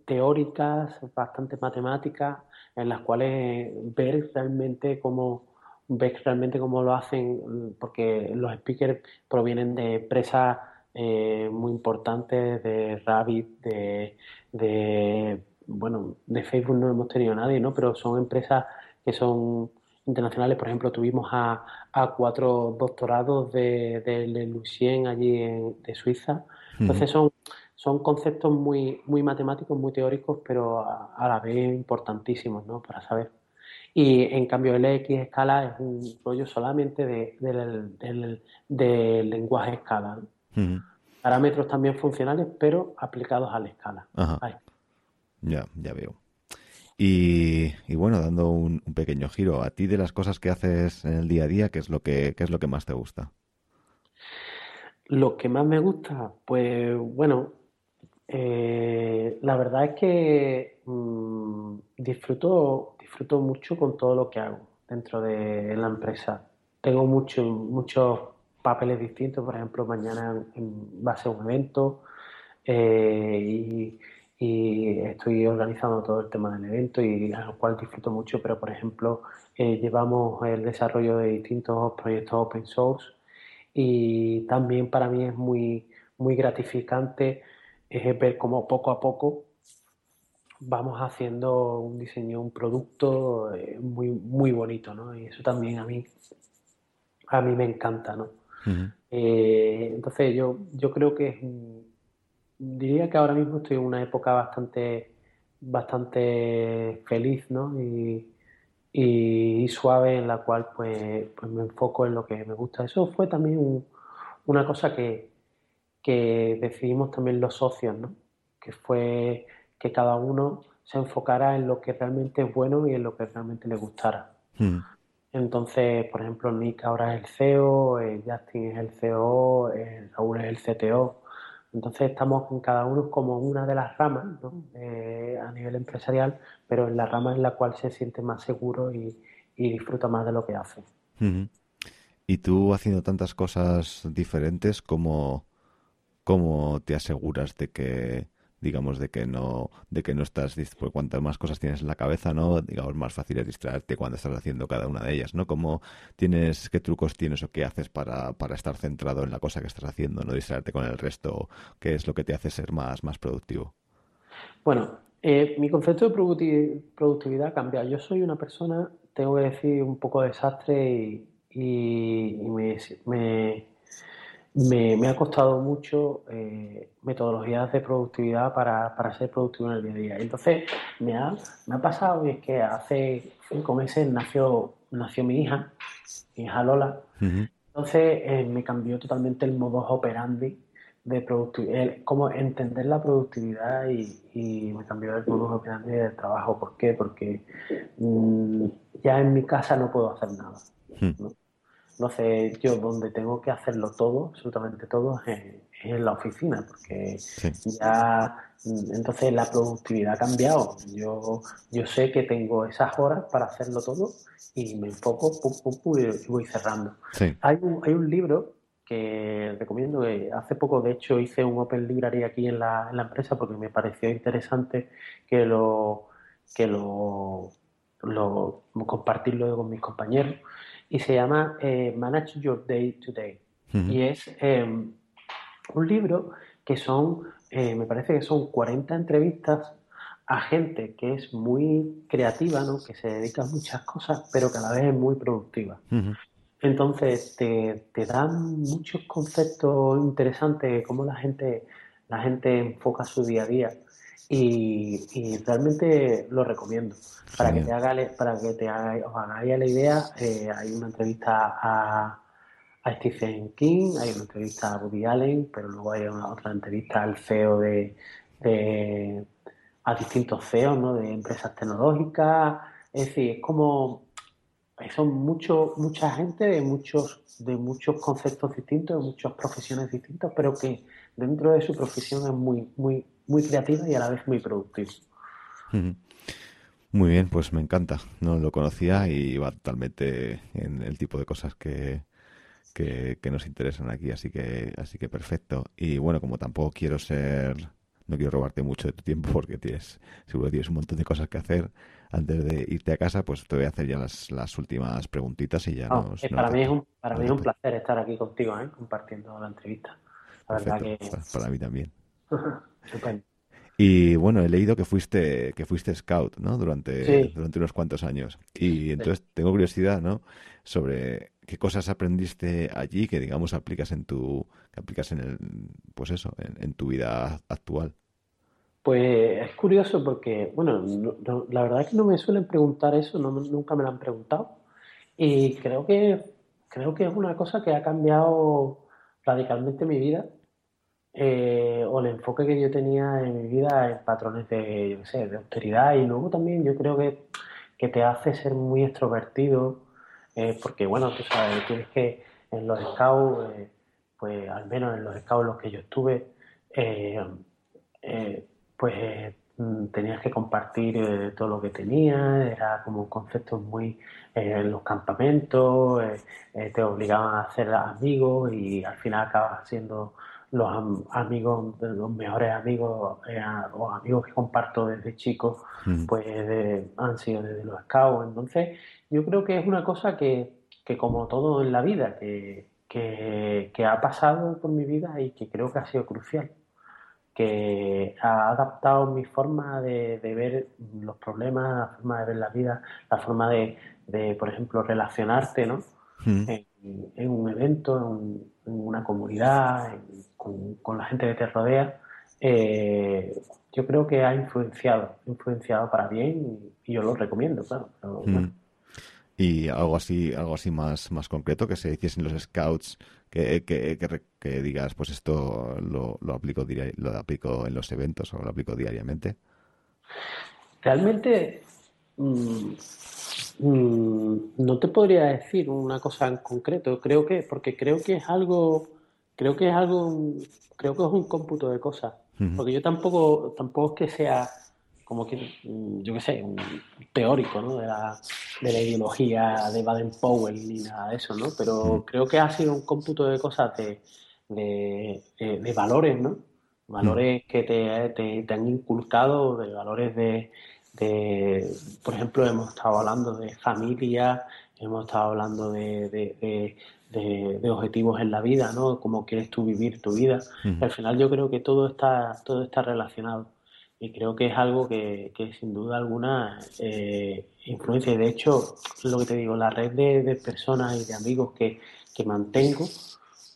teóricas, bastante matemáticas, en las cuales ver realmente cómo ves realmente cómo lo hacen, porque los speakers provienen de empresas eh, muy importantes, de Rabbit, de, de, bueno, de Facebook no hemos tenido nadie, ¿no? Pero son empresas que son internacionales. Por ejemplo, tuvimos a, a cuatro doctorados de, de, Lucien allí en, de Suiza. Entonces son, son conceptos muy, muy matemáticos, muy teóricos, pero a, la vez importantísimos ¿no? para saber. Y en cambio el X escala es un rollo solamente de, del, del, lenguaje escala. Parámetros también funcionales, pero aplicados a la escala. Ya, ya veo. Y, bueno, dando un, pequeño giro, a ti de las cosas que haces en el día a día, ¿qué es lo que, qué es lo que más te gusta? Lo que más me gusta, pues bueno, eh, la verdad es que mm, disfruto, disfruto mucho con todo lo que hago dentro de la empresa. Tengo mucho, muchos papeles distintos, por ejemplo, mañana va a ser un evento eh, y estoy organizando todo el tema del evento y al cual disfruto mucho, pero por ejemplo eh, llevamos el desarrollo de distintos proyectos open source y también para mí es muy, muy gratificante ver cómo poco a poco vamos haciendo un diseño, un producto eh, muy, muy bonito, ¿no? Y eso también a mí, a mí me encanta, ¿no? Eh, entonces yo, yo creo que es diría que ahora mismo estoy en una época bastante, bastante feliz, ¿no? Y, suave en la cual pues, pues, me enfoco en lo que me gusta. Eso fue también una cosa que, que decidimos también los socios, ¿no? Que fue que cada uno se enfocara en lo que realmente es bueno y en lo que realmente le gustara. Hmm. Entonces, por ejemplo, Nick ahora es el CEO, eh, Justin es el CEO, eh, Raúl es el CTO. Entonces estamos en cada uno como una de las ramas eh, a nivel empresarial, pero en la rama en la cual se siente más seguro y, disfruta más de lo que hace. Y tú haciendo tantas cosas diferentes, ¿cómo, ¿cómo te aseguras de que digamos de que no de que no estás pues cuantas más cosas tienes en la cabeza no digamos más fácil es distraerte cuando estás haciendo cada una de ellas no cómo tienes qué trucos tienes o qué haces para, para estar centrado en la cosa que estás haciendo no distraerte con el resto qué es lo que te hace ser más más productivo bueno Eh, mi concepto de productividad ha cambiado. Yo soy una persona, tengo que decir, un poco desastre y, me, me, ha costado mucho eh, metodologías de productividad para, ser productivo en el día a día. Entonces, me ha, me ha pasado y es que hace cinco meses nació, nació mi hija, mi hija Lola. Entonces, eh, me cambió totalmente el modo operandi de productividad, cómo entender la productividad y, me cambió el modo operandi del trabajo. ¿Por qué? Porque mm, ya en mi casa no puedo hacer nada. Entonces, yo donde tengo que hacerlo todo, absolutamente todo, es, en la oficina, porque ya entonces la productividad ha cambiado. Yo, yo sé que tengo esas horas para hacerlo todo y me enfoco y voy cerrando. Hay, un, hay un libro que recomiendo, que hace poco de hecho hice un Open Library aquí en la, en la empresa porque me pareció interesante que lo, que lo, lo compartirlo con mis compañeros y se llama eh, Manage Your Day Today. Y es em, un libro que son, eh, me parece que son 40 entrevistas a gente que es muy creativa, ¿no? que se dedica a muchas cosas, pero que a la vez es muy productiva. Entonces te, te, dan muchos conceptos interesantes de cómo la gente, la gente enfoca su día a día y, realmente lo recomiendo. Para que te haga, para que te haga, os hagáis la idea, eh, hay una entrevista a, Stephen King, hay una entrevista a Woody Allen, pero luego hay una, otra entrevista al CEO de, a distintos CEOs ¿no? de empresas tecnológicas. Es decir, es como son mucho, mucha gente de muchos, de muchos conceptos distintos, de muchas profesiones distintas, pero que dentro de su profesión es muy, muy, muy creativa y a la vez muy productiva. Muy bien, pues me encanta. No lo conocía y va totalmente en el tipo de cosas que, que, nos interesan aquí, así que, así que perfecto. Y bueno, como tampoco quiero ser, no quiero robarte mucho de tu tiempo porque tienes, seguro tienes un montón de cosas que hacer antes de irte a casa, pues te voy a hacer ya las, las últimas preguntitas y ya nos, Para, mí, es un, para mí es un placer estar aquí contigo, ¿eh? compartiendo la entrevista. La verdad que... Para mí también. <laughs> Y bueno, he leído que fuiste que fuiste scout, ¿no? Durante, durante unos cuantos años. Y entonces tengo curiosidad, ¿no? Sobre qué cosas aprendiste allí que digamos aplicas en tu que aplicas en el pues eso, en, tu vida actual. Pues es curioso porque, bueno, la verdad es que no me suelen preguntar eso, no, nunca me lo han preguntado. Y creo que creo que es una cosa que ha cambiado radicalmente mi vida eh, o el enfoque que yo tenía en mi vida en patrones de, yo sé, de austeridad. Y luego también yo creo que, que te hace ser muy extrovertido, eh, porque bueno, tú sabes, tienes que en los scouts, eh, pues al menos en los scouts en los que yo estuve, pues mm, tenías que compartir todo lo que tenías, era como conceptos muy en los campamentos, te obligaban a hacer amigos y al final acabas siendo los amigos, los mejores amigos eh, o amigos que comparto desde chico, pues han sido desde los scouts. Entonces, yo creo que es una cosa que, que como todo en la vida, que, que, ha pasado por mi vida y que creo que ha sido crucial, que ha adaptado mi forma de, ver los problemas, la forma de ver la vida, la forma de, de por ejemplo, relacionarte, ¿no? En, un evento, en, una comunidad, con, la gente que te rodea, eh, yo creo que ha influenciado, influenciado para bien y, yo lo recomiendo, claro. Y algo así, algo así más, más concreto que se hiciesen los scouts, que, que, que, digas, pues esto lo, lo aplico lo aplico en los eventos o lo aplico diariamente. Realmente mm, Mm, no te podría decir una cosa en concreto, creo que, porque creo que es algo, creo que es algo, creo que es un cómputo de cosas. Porque yo tampoco, tampoco es que sea como que, mm, yo qué sé, un teórico ¿no? de, la, de la ideología de Baden-Powell ni nada de eso, ¿no? Pero creo que ha sido un cómputo de cosas de, de, valores, ¿no? Valores que te, te, te, han inculcado, de valores de, por ejemplo, hemos estado hablando de familia, hemos estado hablando de, objetivos en la vida, ¿no? Cómo quieres tú vivir tu vida. Al final yo creo que todo está, todo está relacionado. y creo que es algo que, que sin duda alguna eh, influencia. Y de hecho, lo que te digo, la red de, de personas y de amigos que, que mantengo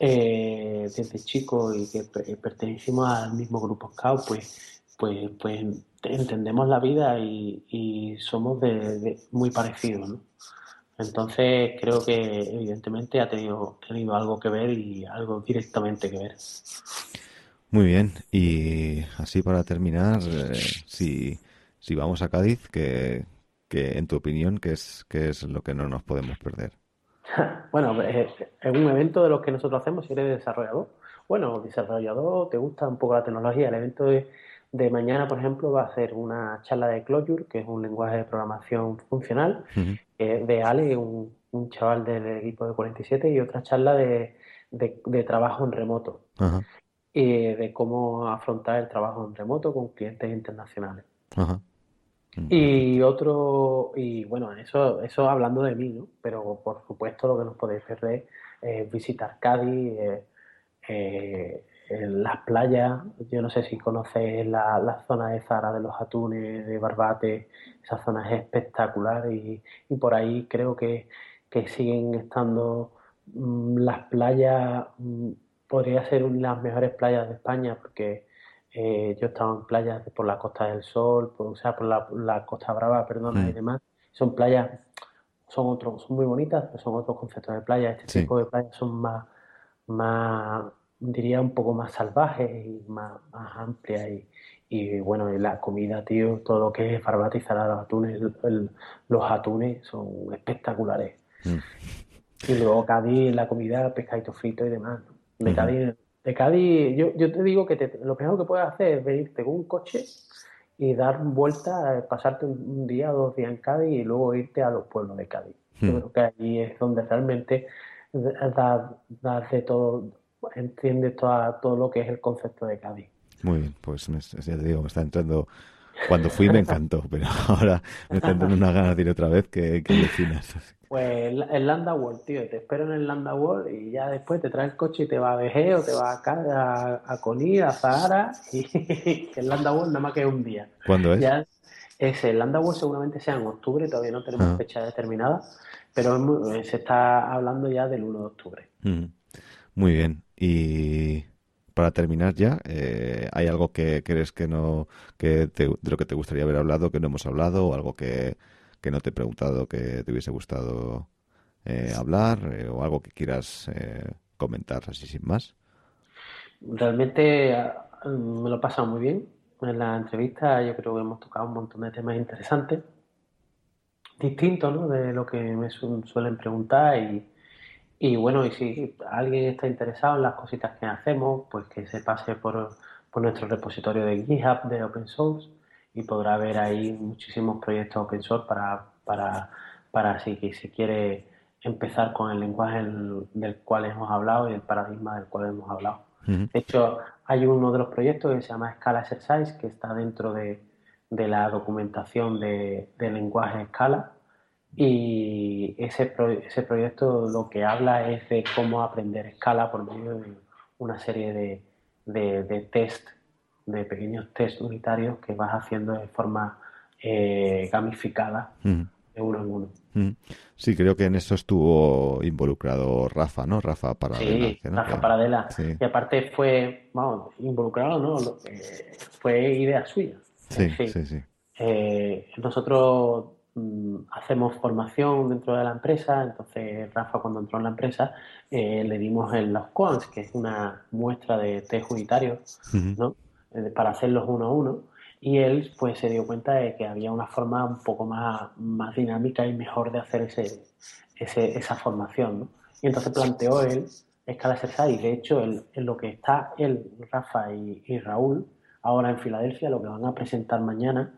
eh, desde chico y que pertenecimos al mismo grupo Scout, pues, pues, pues entendemos la vida y, y somos de, muy parecidos. ¿no? Entonces creo que evidentemente ha tenido, tenido algo que ver y algo directamente que ver. Muy bien, y así para terminar, eh, si, si vamos a Cádiz, que, que en tu opinión, ¿qué es, qué es lo que no nos podemos perder? <laughs> bueno, es, un evento de los que nosotros hacemos si eres desarrollador. Bueno, desarrollador, te gusta un poco la tecnología. El evento de, de mañana, por ejemplo, va a ser una charla de Clojure, que es un lenguaje de programación funcional, de Ale, un, un, chaval del equipo de 47, y otra charla de, de, trabajo en remoto. Ajá y de cómo afrontar el trabajo en remoto con clientes internacionales. Y otro, y bueno, eso, eso hablando de mí, ¿no? Pero por supuesto lo que nos podéis perder es visitar Cádiz, eh, las playas, yo no sé si conocéis la, la, zona de Zara de los Atunes, de Barbate, esa zona es espectacular y, y por ahí creo que, que siguen estando mm, las playas mm, podría ser una de las mejores playas de España porque eh, yo he estado en playas por la Costa del Sol, por, o sea, por la, Costa Brava, perdona, y demás. Son playas, son otros, son muy bonitas, pero son otros conceptos de playa. Este tipo de playas son más, más, diría un poco más salvajes y más, más amplias y, y bueno, la comida, tío, todo lo que es barbatizar los atunes, los atunes son espectaculares. Mm. Y luego Cádiz, la comida, pescadito frito y demás. De Cádiz, de Cádiz yo, yo te digo que lo primero que puedes hacer es venirte con un coche y dar vuelta, pasarte un, día o dos días en Cádiz y luego irte a los pueblos de Cádiz. Yo hmm. creo que allí es donde realmente das de todo, entiendes toda, todo lo que es el concepto de Cádiz. Muy bien, pues ya te digo, me está entrando cuando fui me encantó, <laughs> pero ahora me está entrando una ganas de ir otra vez que, que pues el Landa World, tío, te espero en el Landa World y ya después te traes el coche y te va a Vegeo, te va a, a, a a Zahara y <laughs> el Landa World nada más que un día. ¿Cuándo es? Ya, ese, el Landa World seguramente sea en octubre, todavía no tenemos ah. fecha determinada, pero se está hablando ya del 1 de octubre. Muy bien. Y para terminar ya, eh, ¿hay algo que crees que no, que de lo que te gustaría haber hablado, que no hemos hablado, o algo que que no te he preguntado que te hubiese gustado eh, hablar eh, o algo que quieras comentar así sin más? Realmente me lo he pasado muy bien en la entrevista. Yo creo que hemos tocado un montón de temas interesantes, distintos ¿no? de lo que me suelen preguntar y, y bueno, y si alguien está interesado en las cositas que hacemos, pues que se pase por, por nuestro repositorio de GitHub de Open Source y podrá ver ahí muchísimos proyectos open source para, para, para si, si quiere empezar con el lenguaje del cual hemos hablado y el paradigma del cual hemos hablado. De hecho, hay uno de los proyectos que se llama Scala Exercise, que está dentro de, de la documentación de, lenguaje Scala. Y ese, ese proyecto lo que habla es de cómo aprender Scala por medio de una serie de, de, de test de pequeños test unitarios que vas haciendo de forma eh, gamificada de uno en uno. Sí, creo que en eso estuvo involucrado Rafa, ¿no? Rafa Paradela. Sí, Rafa Paradela. Y aparte fue, vamos, involucrado, ¿no? fue idea suya. Sí, sí, sí. Eh, nosotros hacemos formación dentro de la empresa, entonces Rafa cuando entró en la empresa eh, le dimos el, los quants, que es una muestra de test unitarios, ¿no? Eh, para hacerlos uno a uno y él pues se dio cuenta de que había una forma un poco más, más dinámica y mejor de hacer ese, ese esa formación ¿no? y entonces planteó él Escala Exercise y de hecho en lo que está él, Rafa y, Raúl ahora en Filadelfia lo que van a presentar mañana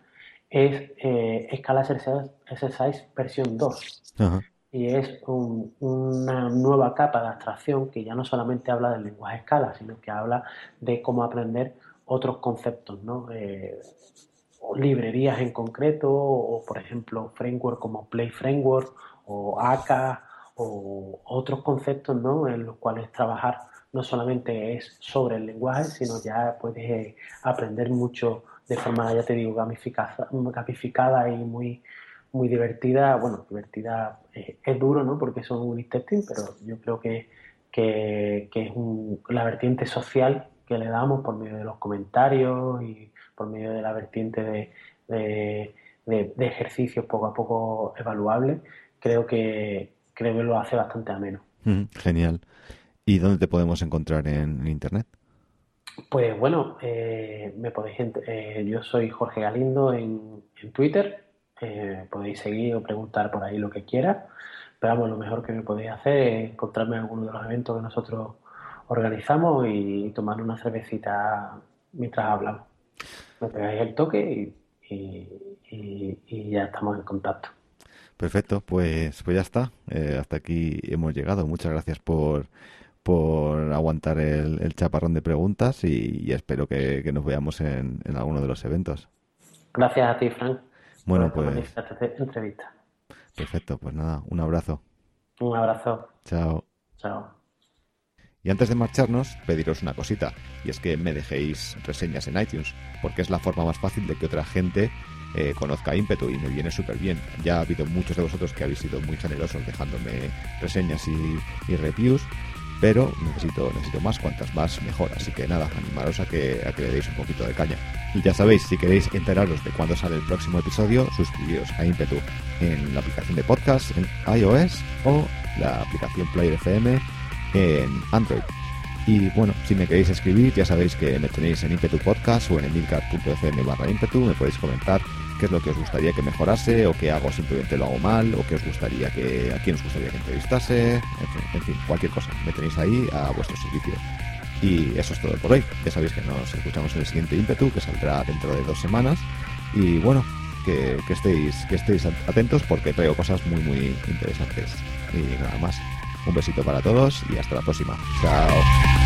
es eh, Escala Exercise versión 2 y es una nueva capa de abstracción que ya no solamente habla del lenguaje escala, sino que habla de cómo aprender otros conceptos, ¿no? Eh, librerías en concreto, o por ejemplo, framework como Play Framework o ACA, o otros conceptos ¿no? en los cuales trabajar no solamente es sobre el lenguaje, sino ya puedes eh, aprender mucho de forma, ya te digo, gamificada, gamificada y muy, muy divertida. Bueno, divertida eh, es duro, ¿no? Porque son un testing, pero yo creo que, que, es la vertiente social que le damos por medio de los comentarios y por medio de la vertiente de, de, ejercicios poco a poco evaluables, creo que, creo que lo hace bastante ameno. genial. ¿Y dónde te podemos encontrar en, Internet? Pues bueno, eh, me podéis eh, yo soy Jorge Galindo en, en Twitter, eh, podéis seguir o preguntar por ahí lo que quieras, pero vamos, lo mejor que me podéis hacer es encontrarme en alguno de los eventos que nosotros organizamos y tomar una cervecita mientras hablamos. Me pegáis el toque y, ya estamos en contacto. Perfecto, pues, pues ya está. hasta aquí hemos llegado. Muchas gracias por, por aguantar el, chaparrón de preguntas y, espero que, nos veamos en, alguno de los eventos. Gracias a ti, Frank. Bueno, pues. entrevista. Perfecto, pues nada, un abrazo. Un abrazo. Chao. Chao. Y antes de marcharnos, pediros una cosita, y es que me dejéis reseñas en iTunes, porque es la forma más fácil de que otra gente eh, conozca ímpetu y me viene súper bien. Ya ha habido muchos de vosotros que habéis sido muy generosos dejándome reseñas y reviews pero necesito, más, cuantas más mejor. Así que nada, animaros a que, a que le deis un poquito de caña. Y ya sabéis, si queréis enteraros de cuándo sale el próximo episodio, suscribiros a Impetu en la aplicación de podcast en iOS o la aplicación Player FM en Android. Y bueno, si me queréis escribir, ya sabéis que me tenéis en Impetu Podcast o en emilcar.fm barra Impetu, me podéis comentar qué es lo que os gustaría que mejorase, o qué hago simplemente lo hago mal, o qué os gustaría que, a quién os gustaría que entrevistase, en fin, cualquier cosa, me tenéis ahí a vuestro servicio. Y eso es todo por hoy. Ya sabéis que nos escuchamos en el siguiente ímpetu, que saldrá dentro de dos semanas. Y bueno, que, estéis, que estéis atentos porque traigo cosas muy, muy interesantes. Y nada más. Un besito para todos y hasta la próxima. Chao.